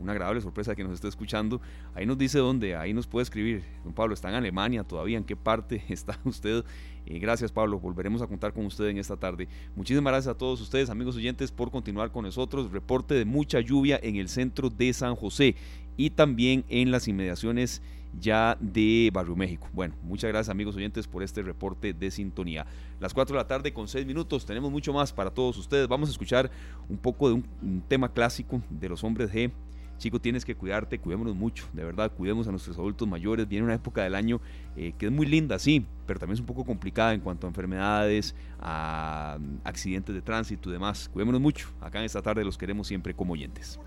una agradable sorpresa que nos esté escuchando. Ahí nos dice dónde, ahí nos puede escribir. Don Pablo, está en Alemania todavía, ¿en qué parte [LAUGHS] está usted? Eh, gracias Pablo, volveremos a contar con usted en esta tarde. Muchísimas gracias a todos ustedes, amigos oyentes, por continuar con nosotros. Reporte de mucha lluvia en el centro de San José y también en las inmediaciones ya de Barrio México. Bueno, muchas gracias amigos oyentes por este reporte de sintonía. Las 4 de la tarde con 6 minutos, tenemos mucho más para todos ustedes. Vamos a escuchar un poco de un, tema clásico de los hombres G. Chico, tienes que cuidarte, cuidémonos mucho, de verdad, cuidemos a nuestros adultos mayores. Viene una época del año eh, que es muy linda, sí, pero también es un poco complicada en cuanto a enfermedades, a accidentes de tránsito y demás. Cuidémonos mucho. Acá en esta tarde los queremos siempre como oyentes.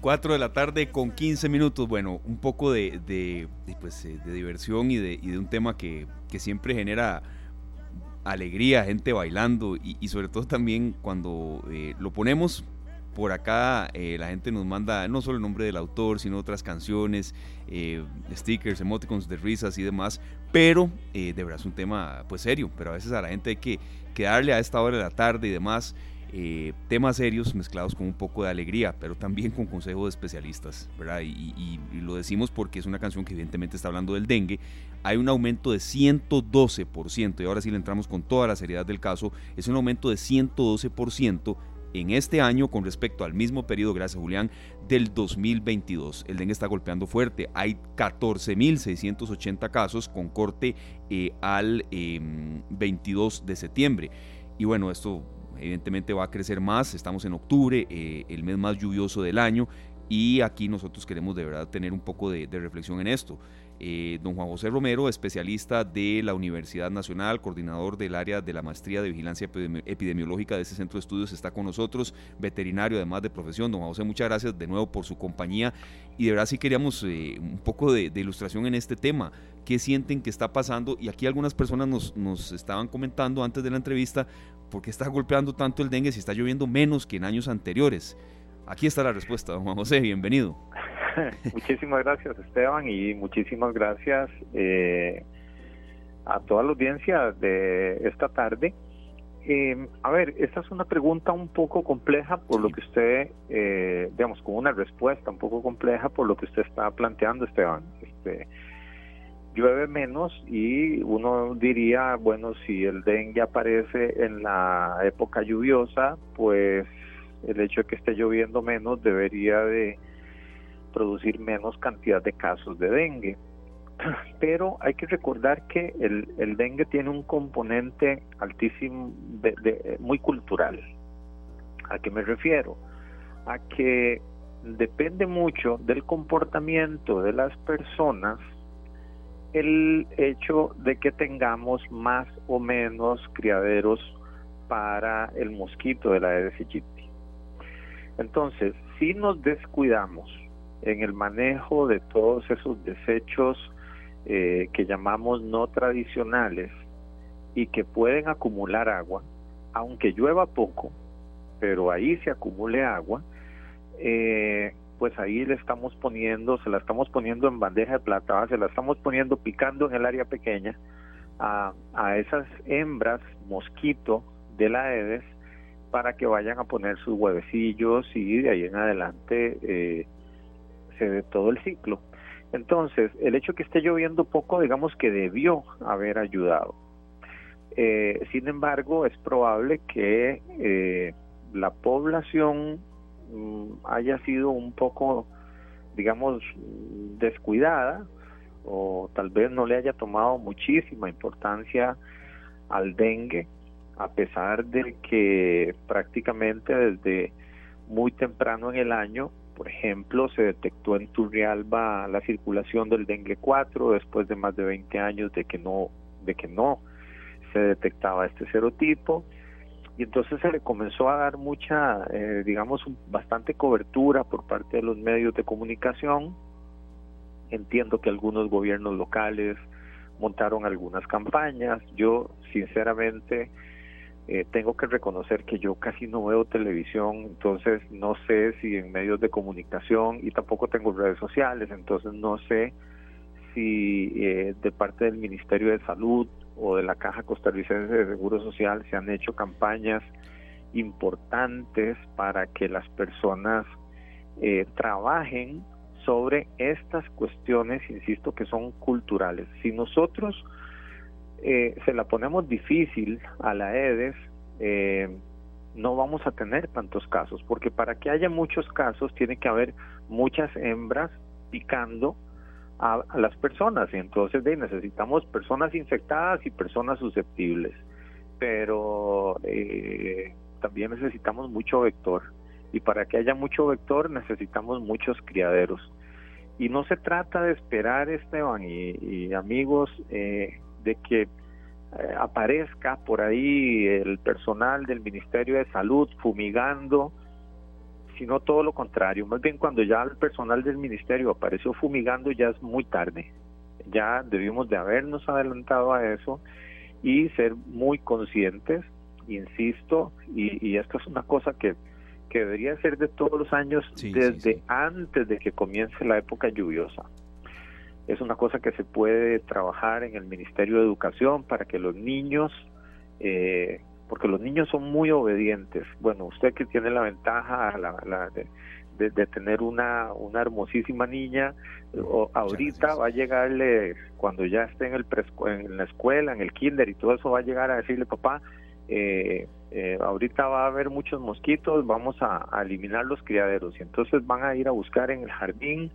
4 de la tarde con 15 minutos. Bueno, un poco de, de, pues, eh, de diversión y de, y de, un tema que, que, siempre genera alegría, gente bailando y, sobre todo también cuando eh, lo ponemos por acá, eh, la gente nos manda no solo el nombre del autor, sino otras canciones, stickers, emoticons de risas y demás, pero de verdad es un tema pues serio, pero a veces a la gente hay que, que darle a esta hora de la tarde y demás. Eh, temas serios mezclados con un poco de alegría, pero también con consejos de especialistas, ¿verdad? Y, lo decimos porque es una canción que evidentemente está hablando del dengue. Hay un aumento de 112%, y ahora sí le entramos con toda la seriedad del caso, es un aumento de 112% en este año con respecto al mismo periodo, gracias Julián, del 2022. El dengue está golpeando fuerte. Hay 14.680 casos con corte eh, al 22 em, de septiembre. Y bueno, esto evidentemente va a crecer más, estamos en octubre, eh, el mes más lluvioso del año, y aquí nosotros queremos de verdad tener un poco de, reflexión en esto. eh, don Juan José Romero, especialista de la Universidad Nacional, coordinador del área de la maestría de vigilancia epidemiológica de ese centro de estudios, está con nosotros, veterinario además de profesión. Don Juan José, muchas gracias de nuevo por su compañía y de verdad sí queríamos eh, un poco de, ilustración en este tema. ¿Qué sienten que está pasando? Y aquí algunas personas nos, nos estaban comentando antes de la entrevista por qué está golpeando tanto el dengue si está lloviendo menos que en años anteriores. Aquí está la respuesta, don Juan José, bienvenido. [LAUGHS] muchísimas gracias Esteban y muchísimas gracias eh, a toda la audiencia de esta tarde. Eh, a ver, esta es una pregunta un poco compleja por lo que usted, eh, digamos, con una respuesta un poco compleja por lo que usted está planteando, Esteban. Este, llueve menos y uno diría, bueno, si el dengue aparece en la época lluviosa, pues el hecho de que esté lloviendo menos debería de producir menos cantidad de casos de dengue. [CLEARS THROAT] Pero hay que recordar que el, el dengue tiene un componente altísimo, de, muy cultural. ¿A qué me refiero? A que depende mucho del comportamiento de las personas el hecho de que tengamos más o menos criaderos para el mosquito de la Aedes aegypti. Entonces, si nos descuidamos en el manejo de todos esos desechos eh, que llamamos no tradicionales y que pueden acumular agua, aunque llueva poco, pero ahí se acumule agua, eh, pues ahí le estamos poniendo, se la estamos poniendo en bandeja de plata, se la estamos poniendo picando en el área pequeña a, a esas hembras mosquito de la Aedes para que vayan a poner sus huevecillos y de ahí en adelante eh, de todo el ciclo. Entonces, el hecho que esté lloviendo poco, digamos que debió haber ayudado. Eh, sin embargo, es probable que eh, la población haya sido un poco, digamos, descuidada o tal vez no le haya tomado muchísima importancia al dengue, a pesar de que prácticamente desde muy temprano en el año por ejemplo, se detectó en Turrialba la circulación del dengue 4 después de más de 20 años de que no de que no se detectaba este serotipo y entonces se le comenzó a dar mucha, eh, digamos, bastante cobertura por parte de los medios de comunicación. Entiendo que algunos gobiernos locales montaron algunas campañas. Yo, sinceramente, eh, tengo que reconocer que yo casi no veo televisión, entonces no sé si en medios de comunicación y tampoco tengo redes sociales, entonces no sé si eh, de parte del Ministerio de Salud o de la Caja Costarricense de Seguro Social se han hecho campañas importantes para que las personas eh, trabajen sobre estas cuestiones, insisto, que son culturales. Si nosotros eh, se la ponemos difícil a la EDES, eh, no vamos a tener tantos casos, porque para que haya muchos casos tiene que haber muchas hembras picando a, las personas, y entonces de, necesitamos personas infectadas y personas susceptibles, pero eh, también necesitamos mucho vector, y para que haya mucho vector necesitamos muchos criaderos. Y no se trata de esperar, Esteban y, y amigos, eh, de que eh, aparezca por ahí el personal del Ministerio de Salud fumigando, sino todo lo contrario. Más bien cuando ya el personal del Ministerio apareció fumigando ya es muy tarde. Ya debimos de habernos adelantado a eso y ser muy conscientes, insisto, y, esto es una cosa que, que debería ser de todos los años desde antes de que comience la época lluviosa es una cosa que se puede trabajar en el Ministerio de Educación para que los niños, eh, porque los niños son muy obedientes. Bueno, usted que tiene la ventaja de, tener una, una hermosísima niña, o, ahorita va a llegarle, cuando ya esté en, el en la escuela, en el kinder y todo eso, va a llegar a decirle, papá, eh, eh, ahorita va a haber muchos mosquitos, vamos a, a eliminar los criaderos. Y entonces van a ir a buscar en el jardín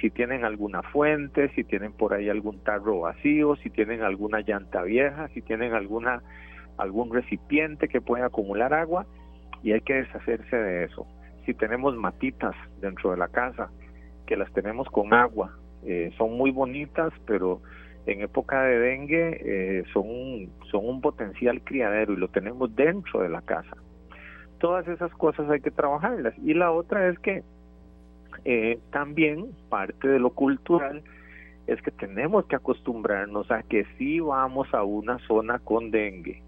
si tienen alguna fuente, si tienen por ahí algún tarro vacío, si tienen alguna llanta vieja, si tienen alguna algún recipiente que pueda acumular agua y hay que deshacerse de eso. Si tenemos matitas dentro de la casa, que las tenemos con agua eh, son muy bonitas, pero en época de dengue eh, son, son un potencial criadero y lo tenemos dentro de la casa. Todas esas cosas hay que trabajarlas. Y la otra es que eh, también parte de lo cultural es que tenemos que acostumbrarnos a que si vamos a una zona con dengue.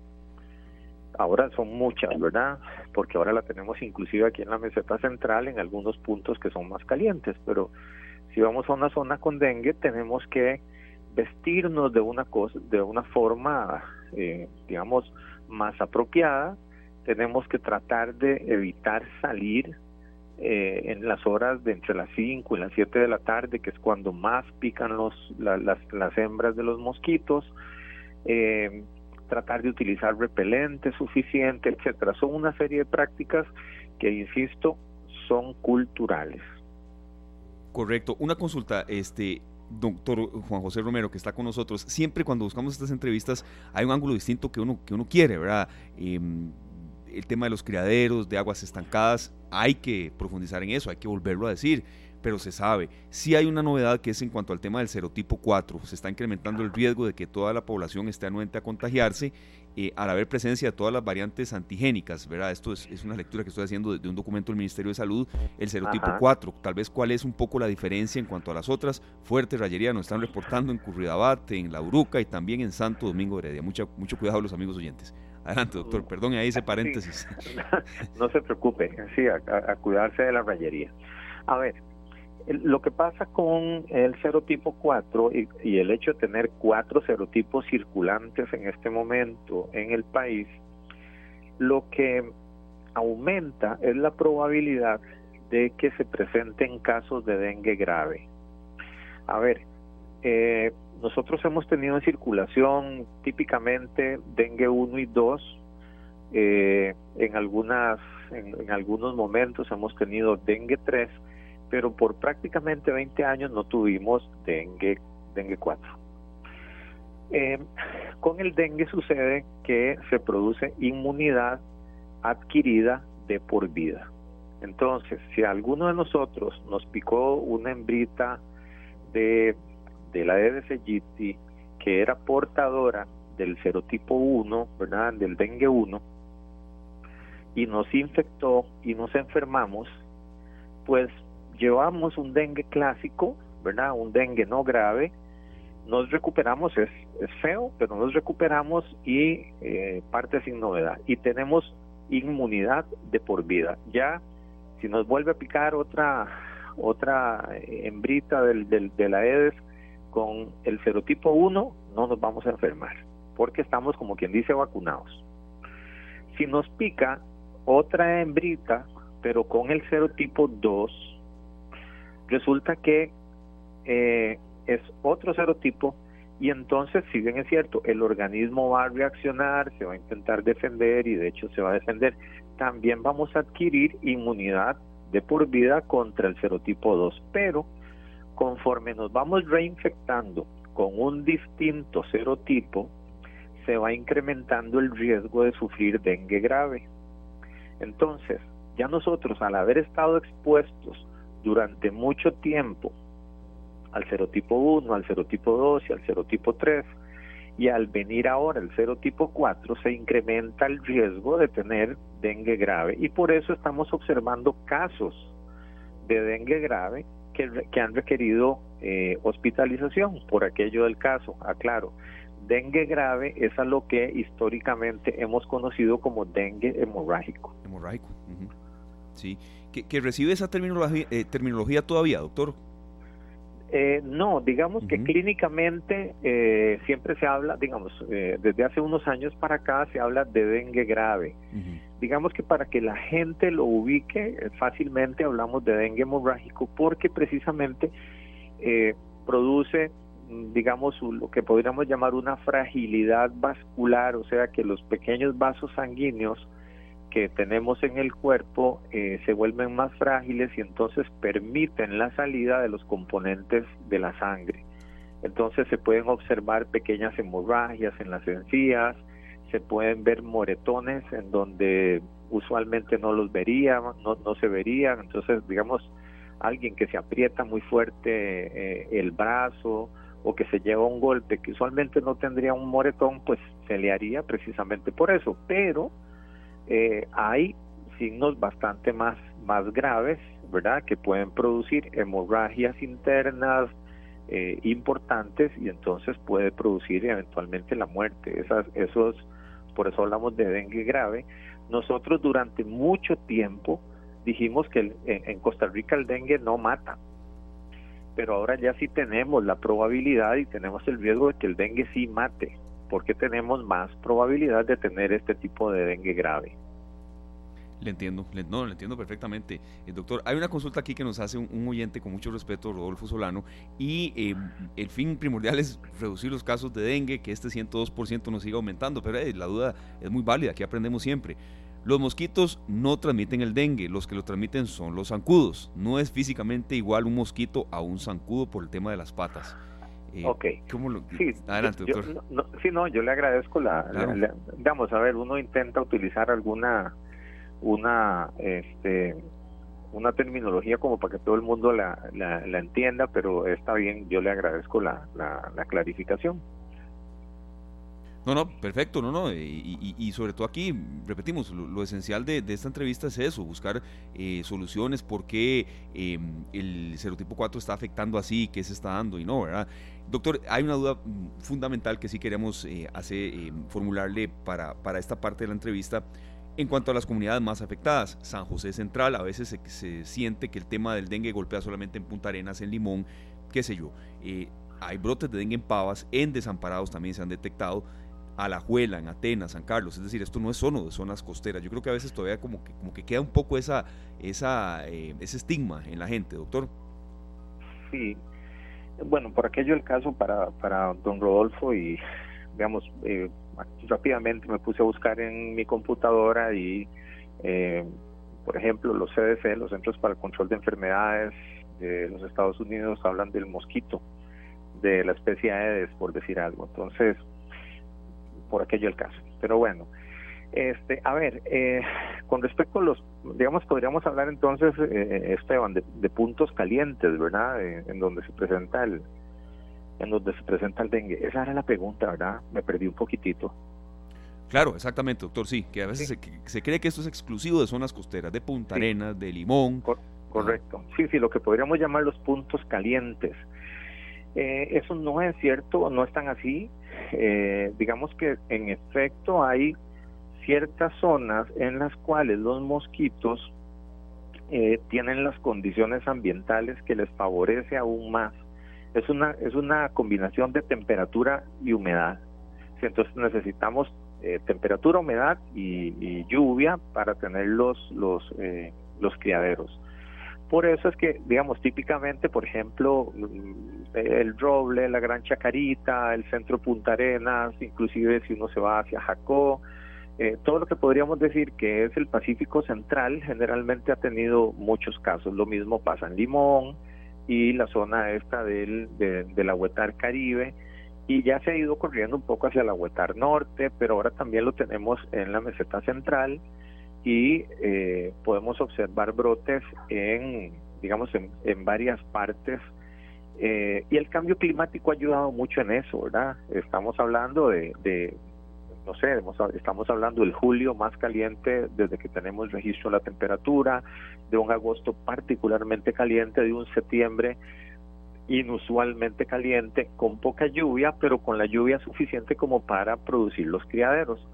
Ahora son muchas, ¿verdad? Porque ahora la tenemos inclusive aquí en la meseta central en algunos puntos que son más calientes, pero si vamos a una zona con dengue tenemos que vestirnos de una cosa, de una forma, eh, digamos, más apropiada. Tenemos que tratar de evitar salir eh, en las horas de entre las 5 y las 7 de la tarde, que es cuando más pican los, las, las hembras de los mosquitos. Eh, tratar de utilizar repelente suficiente, etcétera. Son una serie de prácticas que, insisto, son culturales. Correcto. Una consulta, este, doctor Juan José Romero, que está con nosotros, siempre cuando buscamos estas entrevistas hay un ángulo distinto que uno, que uno quiere, ¿verdad? Em, el tema de los criaderos, de aguas estancadas, hay que profundizar en eso, hay que volverlo a decir, pero se sabe. Sí hay una novedad que es en cuanto al tema del serotipo 4, se está incrementando el riesgo de que toda la población esté anuente a contagiarse eh, al haber presencia de todas las variantes antigénicas, ¿verdad? Esto es, una lectura que estoy haciendo de, un documento del Ministerio de Salud, el serotipo 4, tal vez cuál es un poco la diferencia en cuanto a las otras. Fuerte Rayería nos están reportando en Curridabat, en La Uruca y también en Santo Domingo Heredia. Mucha, mucho cuidado los amigos oyentes. Adelante, doctor, perdón, ahí ese paréntesis. [LAUGHS] No se preocupe, sí, a, cuidarse de la rayería. A ver, lo que pasa con el serotipo 4 y, el hecho de tener cuatro serotipos circulantes en este momento en el país, lo que aumenta es la probabilidad de que se presenten casos de dengue grave. A ver, eh, nosotros hemos tenido en circulación típicamente dengue 1 y 2. Eh, en algunas en, algunos momentos hemos tenido dengue 3 pero por prácticamente 20 años no tuvimos dengue, dengue 4. Eh, con el dengue sucede que se produce inmunidad adquirida de por vida. Entonces, si alguno de nosotros nos picó una hembrita de, de la aegypti que era portadora del serotipo 1, ¿verdad? Del dengue 1, y nos infectó y nos enfermamos, pues llevamos un dengue clásico, ¿verdad? Un dengue no grave, nos recuperamos, es, feo, pero nos recuperamos y eh, parte sin novedad. Y tenemos inmunidad de por vida. Ya, si nos vuelve a picar otra otra hembrita del, del, de la EDES con el serotipo 1, no nos vamos a enfermar, porque estamos, como quien dice, vacunados. Si nos pica otra hembrita, pero con el serotipo 2, Resulta que eh, es otro serotipo y entonces, si bien es cierto, el organismo va a reaccionar, se va a intentar defender y de hecho se va a defender, también vamos a adquirir inmunidad de por vida contra el serotipo 2, pero conforme nos vamos reinfectando con un distinto serotipo, se va incrementando el riesgo de sufrir dengue grave. Entonces, ya nosotros al haber estado expuestos durante mucho tiempo al serotipo 1, al serotipo 2 y al serotipo 3, y al venir ahora el serotipo 4 se incrementa el riesgo de tener dengue grave y por eso estamos observando casos de dengue grave que, que han requerido eh, hospitalización por aquello del caso, aclaro. Dengue grave es a lo que históricamente hemos conocido como dengue hemorrágico. Hemorrágico, sí que, recibe esa terminología, eh, terminología todavía, doctor. Eh, no, digamos que clínicamente eh, siempre se habla, digamos, desde hace unos años para acá se habla de dengue grave. Digamos que para que la gente lo ubique fácilmente hablamos de dengue hemorrágico porque precisamente produce, digamos, lo que podríamos llamar una fragilidad vascular, o sea que los pequeños vasos sanguíneos que tenemos en el cuerpo eh, se vuelven más frágiles y entonces permiten la salida de los componentes de la sangre. Entonces se pueden observar pequeñas hemorragias en las encías, se pueden ver moretones en donde usualmente no los verían, no, no se verían. Entonces, digamos, alguien que se aprieta muy fuerte eh, el brazo o que se lleva un golpe que usualmente no tendría un moretón, pues se le haría precisamente por eso. Pero eh, hay signos bastante más, más graves, ¿verdad? Que pueden producir hemorragias internas eh, importantes y entonces puede producir eventualmente la muerte. Esas, esos, por eso hablamos de dengue grave. Nosotros durante mucho tiempo dijimos que en, Costa Rica el dengue no mata, pero ahora ya sí tenemos la probabilidad y tenemos el riesgo de que el dengue sí mate, porque tenemos más probabilidad de tener este tipo de dengue grave. Le entiendo, no, le entiendo perfectamente. Eh, doctor, hay una consulta aquí que nos hace un, oyente con mucho respeto, Rodolfo Solano, y eh, el fin primordial es reducir los casos de dengue, que este 102% no siga aumentando, pero eh, la duda es muy válida, aquí aprendemos siempre. Los mosquitos no transmiten el dengue, los que lo transmiten son los zancudos. No es físicamente igual un mosquito a un zancudo por el tema de las patas. Eh, ok. sí, Adelante, doctor. no, sí, no, yo le agradezco la, Vamos a ver, uno intenta utilizar alguna, una, este, una terminología como para que todo el mundo la, la, entienda, pero está bien, yo le agradezco la, la clarificación. No, no, perfecto, no, no. Y, sobre todo aquí, repetimos, lo, esencial de, esta entrevista es eso, buscar eh, soluciones, por qué em, el serotipo 4 está afectando así, qué se está dando y no, ¿verdad? Doctor, hay una duda fundamental que sí queremos eh, hacer, em, formularle para, para esta parte de la entrevista. En cuanto a las comunidades más afectadas, San José Central, a veces se, se siente que el tema del dengue golpea solamente en Punta Arenas, en Limón, qué sé yo. Eh, hay brotes de dengue en Pavas, en Desamparados también se han detectado Alajuela, en Atenas, San Carlos, es decir, esto no es solo de zonas costeras. Yo creo que a veces todavía como que, como que queda un poco esa, esa, eh, ese estigma en la gente, doctor. Sí, bueno, por aquello el caso para, para don Rodolfo y, digamos, eh, rápidamente me puse a buscar en mi computadora y, eh, por ejemplo, los CDC, los Centros para el Control de Enfermedades de los Estados Unidos, hablan del mosquito, de la especie Aedes, por decir algo. Entonces, por aquello el caso. Pero bueno, este, a ver, eh, con respecto a los, digamos, podríamos hablar entonces, eh, Esteban, de, puntos calientes, ¿verdad? Eh, en donde se presenta el, en donde se presenta el dengue. Esa era la pregunta, ¿verdad? Me perdí un poquitito. Claro, exactamente, doctor, sí, que a veces se, cree que esto es exclusivo de zonas costeras, de Punta Arenas, de Limón. correcto. Sí, sí, lo que podríamos llamar los puntos calientes. eso no es cierto, no es tan así. Eh, digamos que en efecto hay ciertas zonas en las cuales los mosquitos eh, tienen las condiciones ambientales que les favorece aún más. Es una, es una combinación de temperatura y humedad. Entonces necesitamos eh, temperatura, humedad y, lluvia para tener los, los, los criaderos. Por eso es que, digamos, típicamente, por ejemplo, el Roble, la Gran Chacarita, el centro Punta Arenas, inclusive si uno se va hacia Jacó, eh, todo lo que podríamos decir que es el Pacífico Central generalmente ha tenido muchos casos. Lo mismo pasa en Limón y la zona esta del, de, de la Huetar Caribe y ya se ha ido corriendo un poco hacia la Huetar Norte, pero ahora también lo tenemos en la meseta central y eh, podemos observar brotes en, digamos, en, varias partes. Eh, y el cambio climático ha ayudado mucho en eso, ¿verdad? Estamos hablando de, de no sé, estamos hablando del julio más caliente desde que tenemos registro de la temperatura, de un agosto particularmente caliente, de un septiembre inusualmente caliente, con poca lluvia, pero con la lluvia suficiente como para producir los criaderos.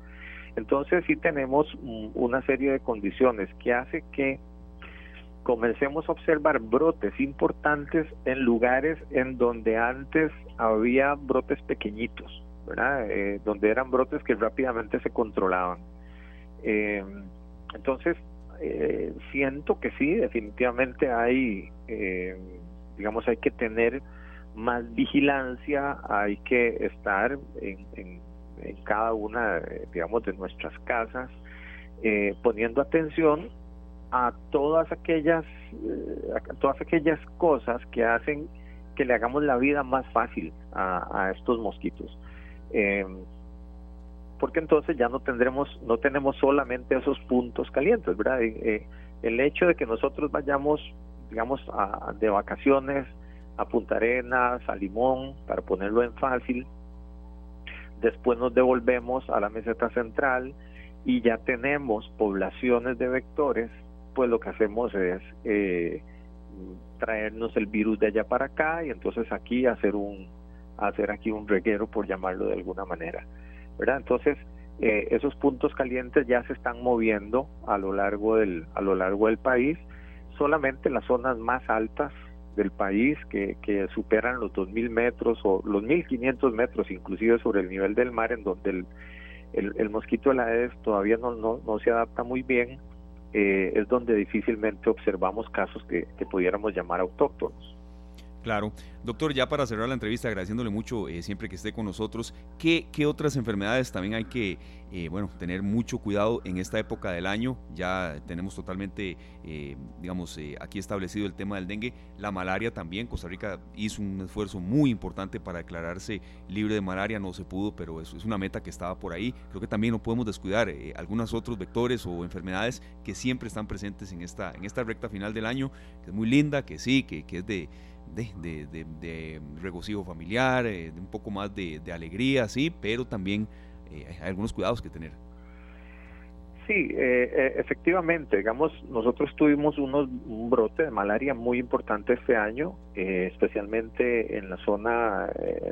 Entonces sí tenemos una serie de condiciones que hace que comencemos a observar brotes importantes en lugares en donde antes había brotes pequeñitos, ¿verdad? Eh, donde eran brotes que rápidamente se controlaban. Eh, entonces, eh, siento que sí, definitivamente hay, digamos, hay que tener más vigilancia, hay que estar en en cada una, digamos, de nuestras casas, eh, poniendo atención a todas aquellas, eh, a todas aquellas cosas que hacen que le hagamos la vida más fácil a, estos mosquitos. Eh, porque entonces ya no tendremos, no tenemos solamente esos puntos calientes, ¿verdad? el hecho de que nosotros vayamos digamos, de vacaciones a Punta Arenas, a Limón, para ponerlo en fácil. Después nos devolvemos a la meseta central y ya tenemos poblaciones de vectores, pues lo que hacemos es eh, traernos el virus de allá para acá y entonces aquí hacer un hacer aquí un reguero por llamarlo de alguna manera, ¿verdad? Entonces eh, esos puntos calientes ya se están moviendo a lo largo del a lo largo del país solamente las zonas más altas del país que, que superan los 2.000 metros o los 1.500 metros inclusive sobre el nivel del mar en donde el, el, mosquito de la Aedes todavía no, no, no se adapta muy bien eh, es donde difícilmente observamos casos que, que pudiéramos llamar autóctonos. Claro. Doctor, ya para cerrar la entrevista, agradeciéndole mucho eh, siempre que esté con nosotros, ¿qué, otras enfermedades también hay que eh, bueno, tener mucho cuidado en esta época del año? Ya tenemos totalmente, eh, digamos, aquí establecido el tema del dengue, la malaria también. Costa Rica hizo un esfuerzo muy importante para declararse libre de malaria, no se pudo, pero eso es una meta que estaba por ahí. Creo que también no podemos descuidar algunos otros vectores o enfermedades que siempre están presentes en esta, en esta recta final del año, que es muy linda, que sí, que es de de, de, regocijo familiar, eh, de un poco más de, alegría, sí, pero también eh, hay algunos cuidados que tener. Sí, eh, efectivamente, digamos, nosotros tuvimos unos, un brote de malaria muy importante este año, especialmente en la zona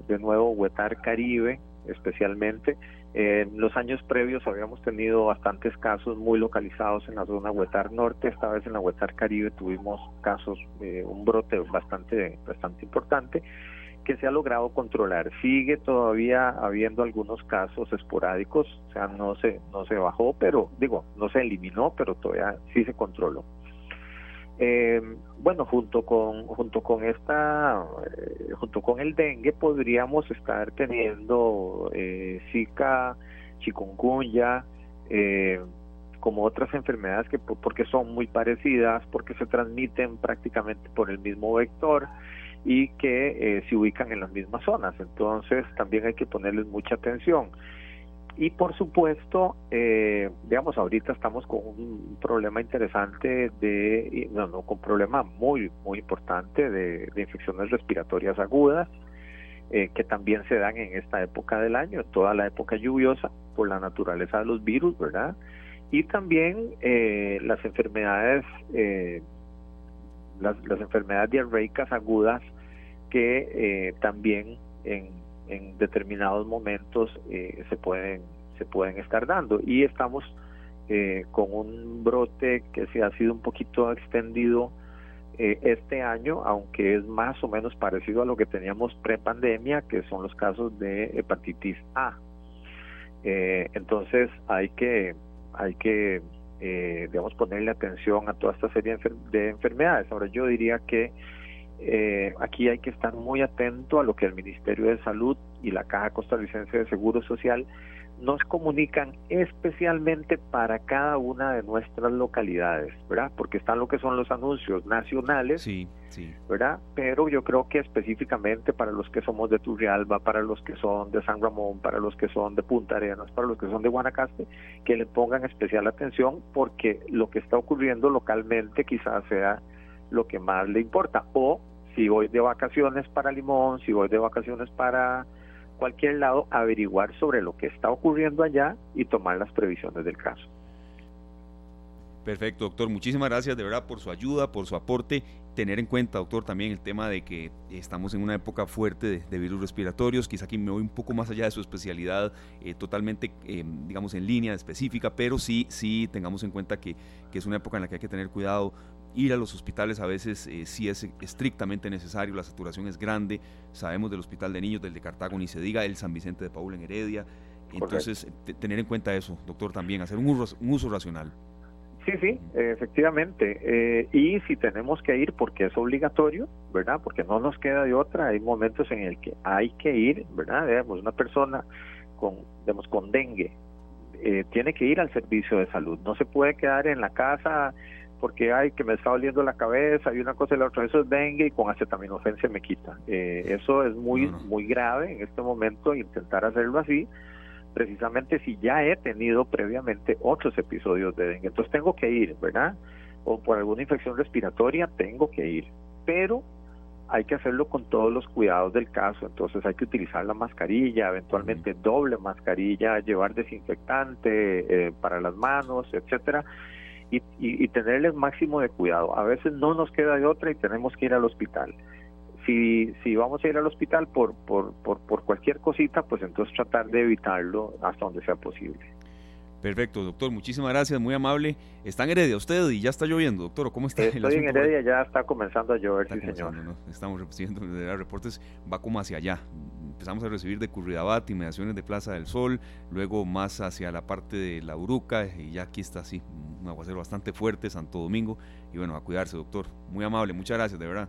de Nuevo Huetar Caribe, especialmente. En los años previos habíamos tenido bastantes casos muy localizados en la zona Huetar Norte, esta vez en la Huetar Caribe tuvimos casos, eh, un brote bastante, bastante importante que se ha logrado controlar. Sigue todavía habiendo algunos casos esporádicos, o sea, no se, no se bajó, pero digo, no se eliminó, pero todavía sí se controló. Eh, bueno, junto con junto con esta eh, junto con el dengue podríamos estar teniendo eh, Zika, chikungunya, eh, como otras enfermedades que porque son muy parecidas, porque se transmiten prácticamente por el mismo vector y que eh, se ubican en las mismas zonas. Entonces también hay que ponerles mucha atención. Y por supuesto, eh, digamos, ahorita estamos con un problema interesante de, no, no, con un problema muy, muy importante de, infecciones respiratorias agudas, eh, que también se dan en esta época del año, en toda la época lluviosa, por la naturaleza de los virus, ¿verdad? Y también eh, las enfermedades, eh, las, las enfermedades diarreicas agudas que también en en determinados momentos eh, se pueden se pueden estar dando y estamos eh, con un brote que se ha sido un poquito extendido eh, este año, aunque es más o menos parecido a lo que teníamos pre-pandemia, que son los casos de hepatitis A. entonces hay que hay que digamos ponerle atención a toda esta serie de enfermedades. Ahora yo diría que eh, aquí hay que estar muy atento a lo que el Ministerio de Salud y la Caja Costarricense de Seguro Social nos comunican especialmente para cada una de nuestras localidades, ¿verdad? Porque están lo que son los anuncios nacionales, sí, sí. ¿verdad? Pero yo creo que específicamente para los que somos de Turrialba, para los que son de San Ramón, para los que son de Punta Arenas, para los que son de Guanacaste, que le pongan especial atención porque lo que está ocurriendo localmente quizás sea lo que más le importa. O si voy de vacaciones para Limón, si voy de vacaciones para cualquier lado, averiguar sobre lo que está ocurriendo allá y tomar las previsiones del caso. Perfecto, doctor. Muchísimas gracias de verdad por su ayuda, por su aporte. Tener en cuenta, doctor, también el tema de que estamos en una época fuerte de, virus respiratorios. Quizá aquí me voy un poco más allá de su especialidad, eh, totalmente, eh, digamos, en línea específica, pero sí, sí tengamos en cuenta que, que, es una época en la que hay que tener cuidado Ir a los hospitales a veces eh, sí es estrictamente necesario, la saturación es grande. Sabemos del Hospital de Niños, del de Cartago, ni se diga, el San Vicente de Paul en Heredia. Entonces, tener en cuenta eso, doctor, también, hacer un uso, un uso racional. Sí, sí, efectivamente. Eh, y si tenemos que ir porque es obligatorio, ¿verdad? Porque no nos queda de otra, hay momentos en el que hay que ir, ¿verdad? Digamos, una persona con, digamos, con dengue eh, tiene que ir al servicio de salud, no se puede quedar en la casa porque hay que me está doliendo la cabeza y una cosa y la otra, eso es dengue y con acetaminofén se me quita. Eh, eso es muy, muy grave en este momento intentar hacerlo así, precisamente si ya he tenido previamente otros episodios de dengue. Entonces tengo que ir, ¿verdad? o por alguna infección respiratoria, tengo que ir. Pero hay que hacerlo con todos los cuidados del caso, entonces hay que utilizar la mascarilla, eventualmente doble mascarilla, llevar desinfectante eh, para las manos, etcétera, y, y, tener el máximo de cuidado. A veces no nos queda de otra y tenemos que ir al hospital. Si, si vamos a ir al hospital por, por, por, por cualquier cosita, pues entonces tratar de evitarlo hasta donde sea posible. Perfecto, doctor, muchísimas gracias, muy amable. ¿Está en Heredia usted y ya está lloviendo, doctor? ¿Cómo está? Estoy en Heredia, ya está comenzando a llover, sí, señor. Estamos recibiendo reportes, va como hacia allá. Empezamos a recibir de Curridabat, inmediaciones de Plaza del Sol, luego más hacia la parte de La Uruca, y ya aquí está así, un aguacero bastante fuerte, Santo Domingo. Y bueno, a cuidarse, doctor. Muy amable, muchas gracias, de verdad.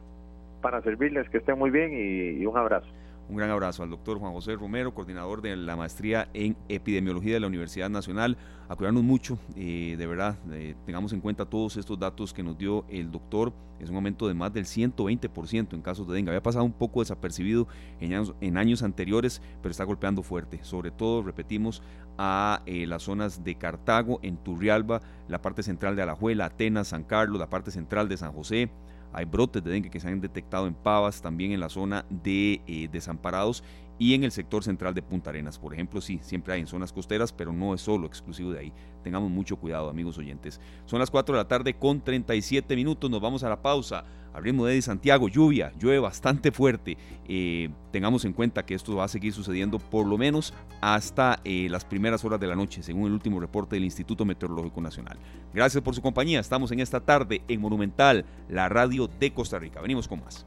Para servirles, que estén muy bien y un abrazo. Un gran abrazo al doctor Juan José Romero, coordinador de la maestría en epidemiología de la Universidad Nacional. A mucho, de verdad, eh, tengamos en cuenta todos estos datos que nos dio el doctor. Es un aumento de más del 120% en casos de dengue. Había pasado un poco desapercibido en años, en años anteriores, pero está golpeando fuerte. Sobre todo, repetimos, a eh, las zonas de Cartago, en Turrialba, la parte central de Alajuela, Atenas, San Carlos, la parte central de San José, hay brotes de dengue que se han detectado en Pavas, también en la zona de eh, desamparados y en el sector central de Punta Arenas. Por ejemplo, sí, siempre hay en zonas costeras, pero no es solo exclusivo de ahí. Tengamos mucho cuidado, amigos oyentes. Son las 4 de la tarde con 37 minutos, nos vamos a la pausa. Abrimos de Santiago, lluvia, llueve bastante fuerte. Eh, tengamos en cuenta que esto va a seguir sucediendo por lo menos hasta eh, las primeras horas de la noche, según el último reporte del Instituto Meteorológico Nacional. Gracias por su compañía. Estamos en esta tarde en Monumental, la radio de Costa Rica. Venimos con más.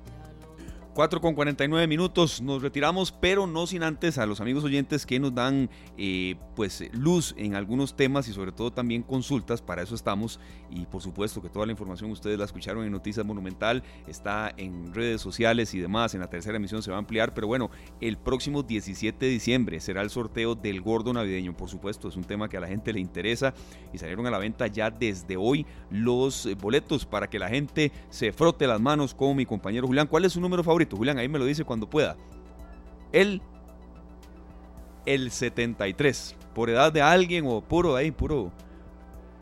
4 con 49 minutos, nos retiramos, pero no sin antes a los amigos oyentes que nos dan eh, pues luz en algunos temas y sobre todo también consultas, para eso estamos y por supuesto que toda la información ustedes la escucharon en Noticias Monumental, está en redes sociales y demás, en la tercera emisión se va a ampliar, pero bueno, el próximo 17 de diciembre será el sorteo del gordo navideño, por supuesto, es un tema que a la gente le interesa y salieron a la venta ya desde hoy los boletos para que la gente se frote las manos con mi compañero Julián. ¿Cuál es su número favorito? Julián, ahí me lo dice cuando pueda. Él, el 73. Por edad de alguien o puro ahí, puro.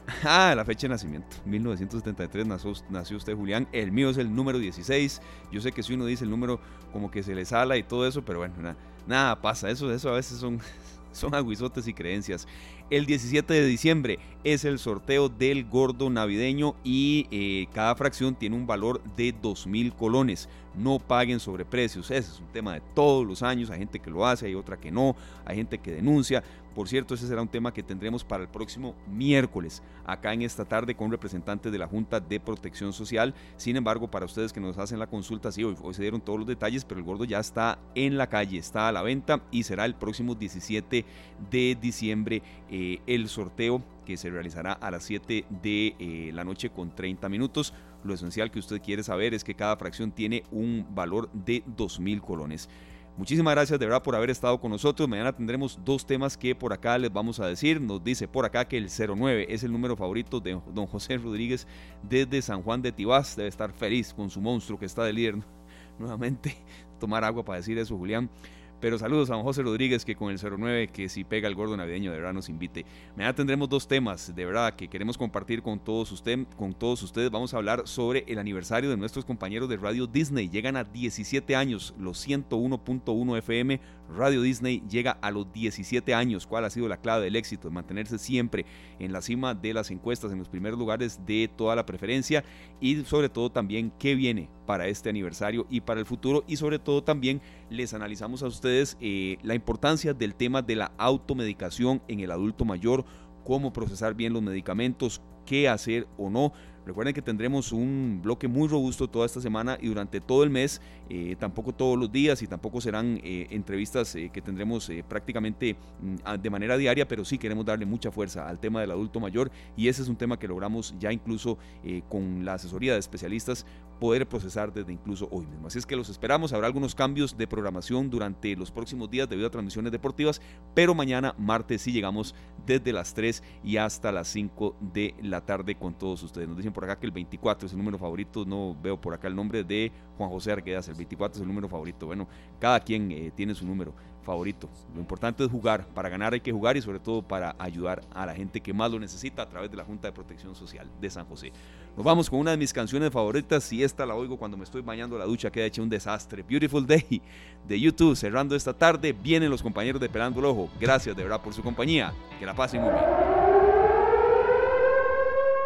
[LAUGHS] Ah, la fecha de nacimiento. 1973 nació, nació, usted, Julián. El mío es el número 16. Yo sé que si uno dice el número como que se le sala y todo eso, pero bueno, nada, nada pasa. Eso, eso a veces son, [LAUGHS] son aguizotes y creencias. El 17 de diciembre es el sorteo del gordo navideño y eh, cada fracción tiene un valor de 2.000 colones. No paguen sobreprecios. Ese es un tema de todos los años. Hay gente que lo hace, hay otra que no. Hay gente que denuncia. Por cierto, ese será un tema que tendremos para el próximo miércoles, acá en esta tarde con representantes de la Junta de Protección Social. Sin embargo, para ustedes que nos hacen la consulta, sí, hoy, se dieron todos los detalles, pero el gordo ya está en la calle, está a la venta y será el próximo 17 de diciembre eh, el sorteo que se realizará a las 7 de eh, la noche con 30 minutos. Lo esencial que usted quiere saber es que cada fracción tiene un valor de 2.000 colones. Muchísimas gracias de verdad por haber estado con nosotros. Mañana tendremos dos temas que por acá les vamos a decir. Nos dice por acá que el 09 es el número favorito de don José Rodríguez desde San Juan de Tibás. Debe estar feliz con su monstruo que está de líder. [LAUGHS] Nuevamente, tomar agua para decir eso, Julián. Pero saludos a don José Rodríguez que con el 09 que si pega el gordo navideño de verdad nos invite. Mañana tendremos dos temas de verdad que queremos compartir con todos, con todos ustedes. Vamos a hablar sobre el aniversario de nuestros compañeros de Radio Disney. Llegan a 17 años los 101.1 FM. Radio Disney llega a los 17 años. ¿Cuál ha sido la clave del éxito? Mantenerse siempre en la cima de las encuestas, en los primeros lugares de toda la preferencia y sobre todo también qué viene para este aniversario y para el futuro y sobre todo también les analizamos a ustedes eh, la importancia del tema de la automedicación en el adulto mayor, cómo procesar bien los medicamentos, qué hacer o no. Recuerden que tendremos un bloque muy robusto toda esta semana y durante todo el mes, eh, tampoco todos los días y tampoco serán eh, entrevistas eh, que tendremos prácticamente mm, de manera diaria, pero sí queremos darle mucha fuerza al tema del adulto mayor y ese es un tema que logramos ya incluso con la asesoría de especialistas poder procesar desde incluso hoy mismo. Así es que los esperamos, habrá algunos cambios de programación durante los próximos días debido a transmisiones deportivas, pero mañana martes sí llegamos desde las 3 y hasta las 5 de la tarde con todos ustedes. Nos dicen por acá que el 24 es el número favorito. No veo por acá el nombre de Juan José Arguedas. El 24 es el número favorito. Bueno, cada quien eh, tiene su número favorito. Lo importante es jugar. Para ganar hay que jugar y sobre todo para ayudar a la gente que más lo necesita a través de la Junta de Protección Social de San José. Nos vamos con una de mis canciones favoritas y esta la oigo cuando me estoy bañando la ducha, queda hecha un desastre. Beautiful Day de YouTube. Cerrando esta tarde, vienen los compañeros de Pelando el Ojo. Gracias de verdad por su compañía. Que la pasen muy bien.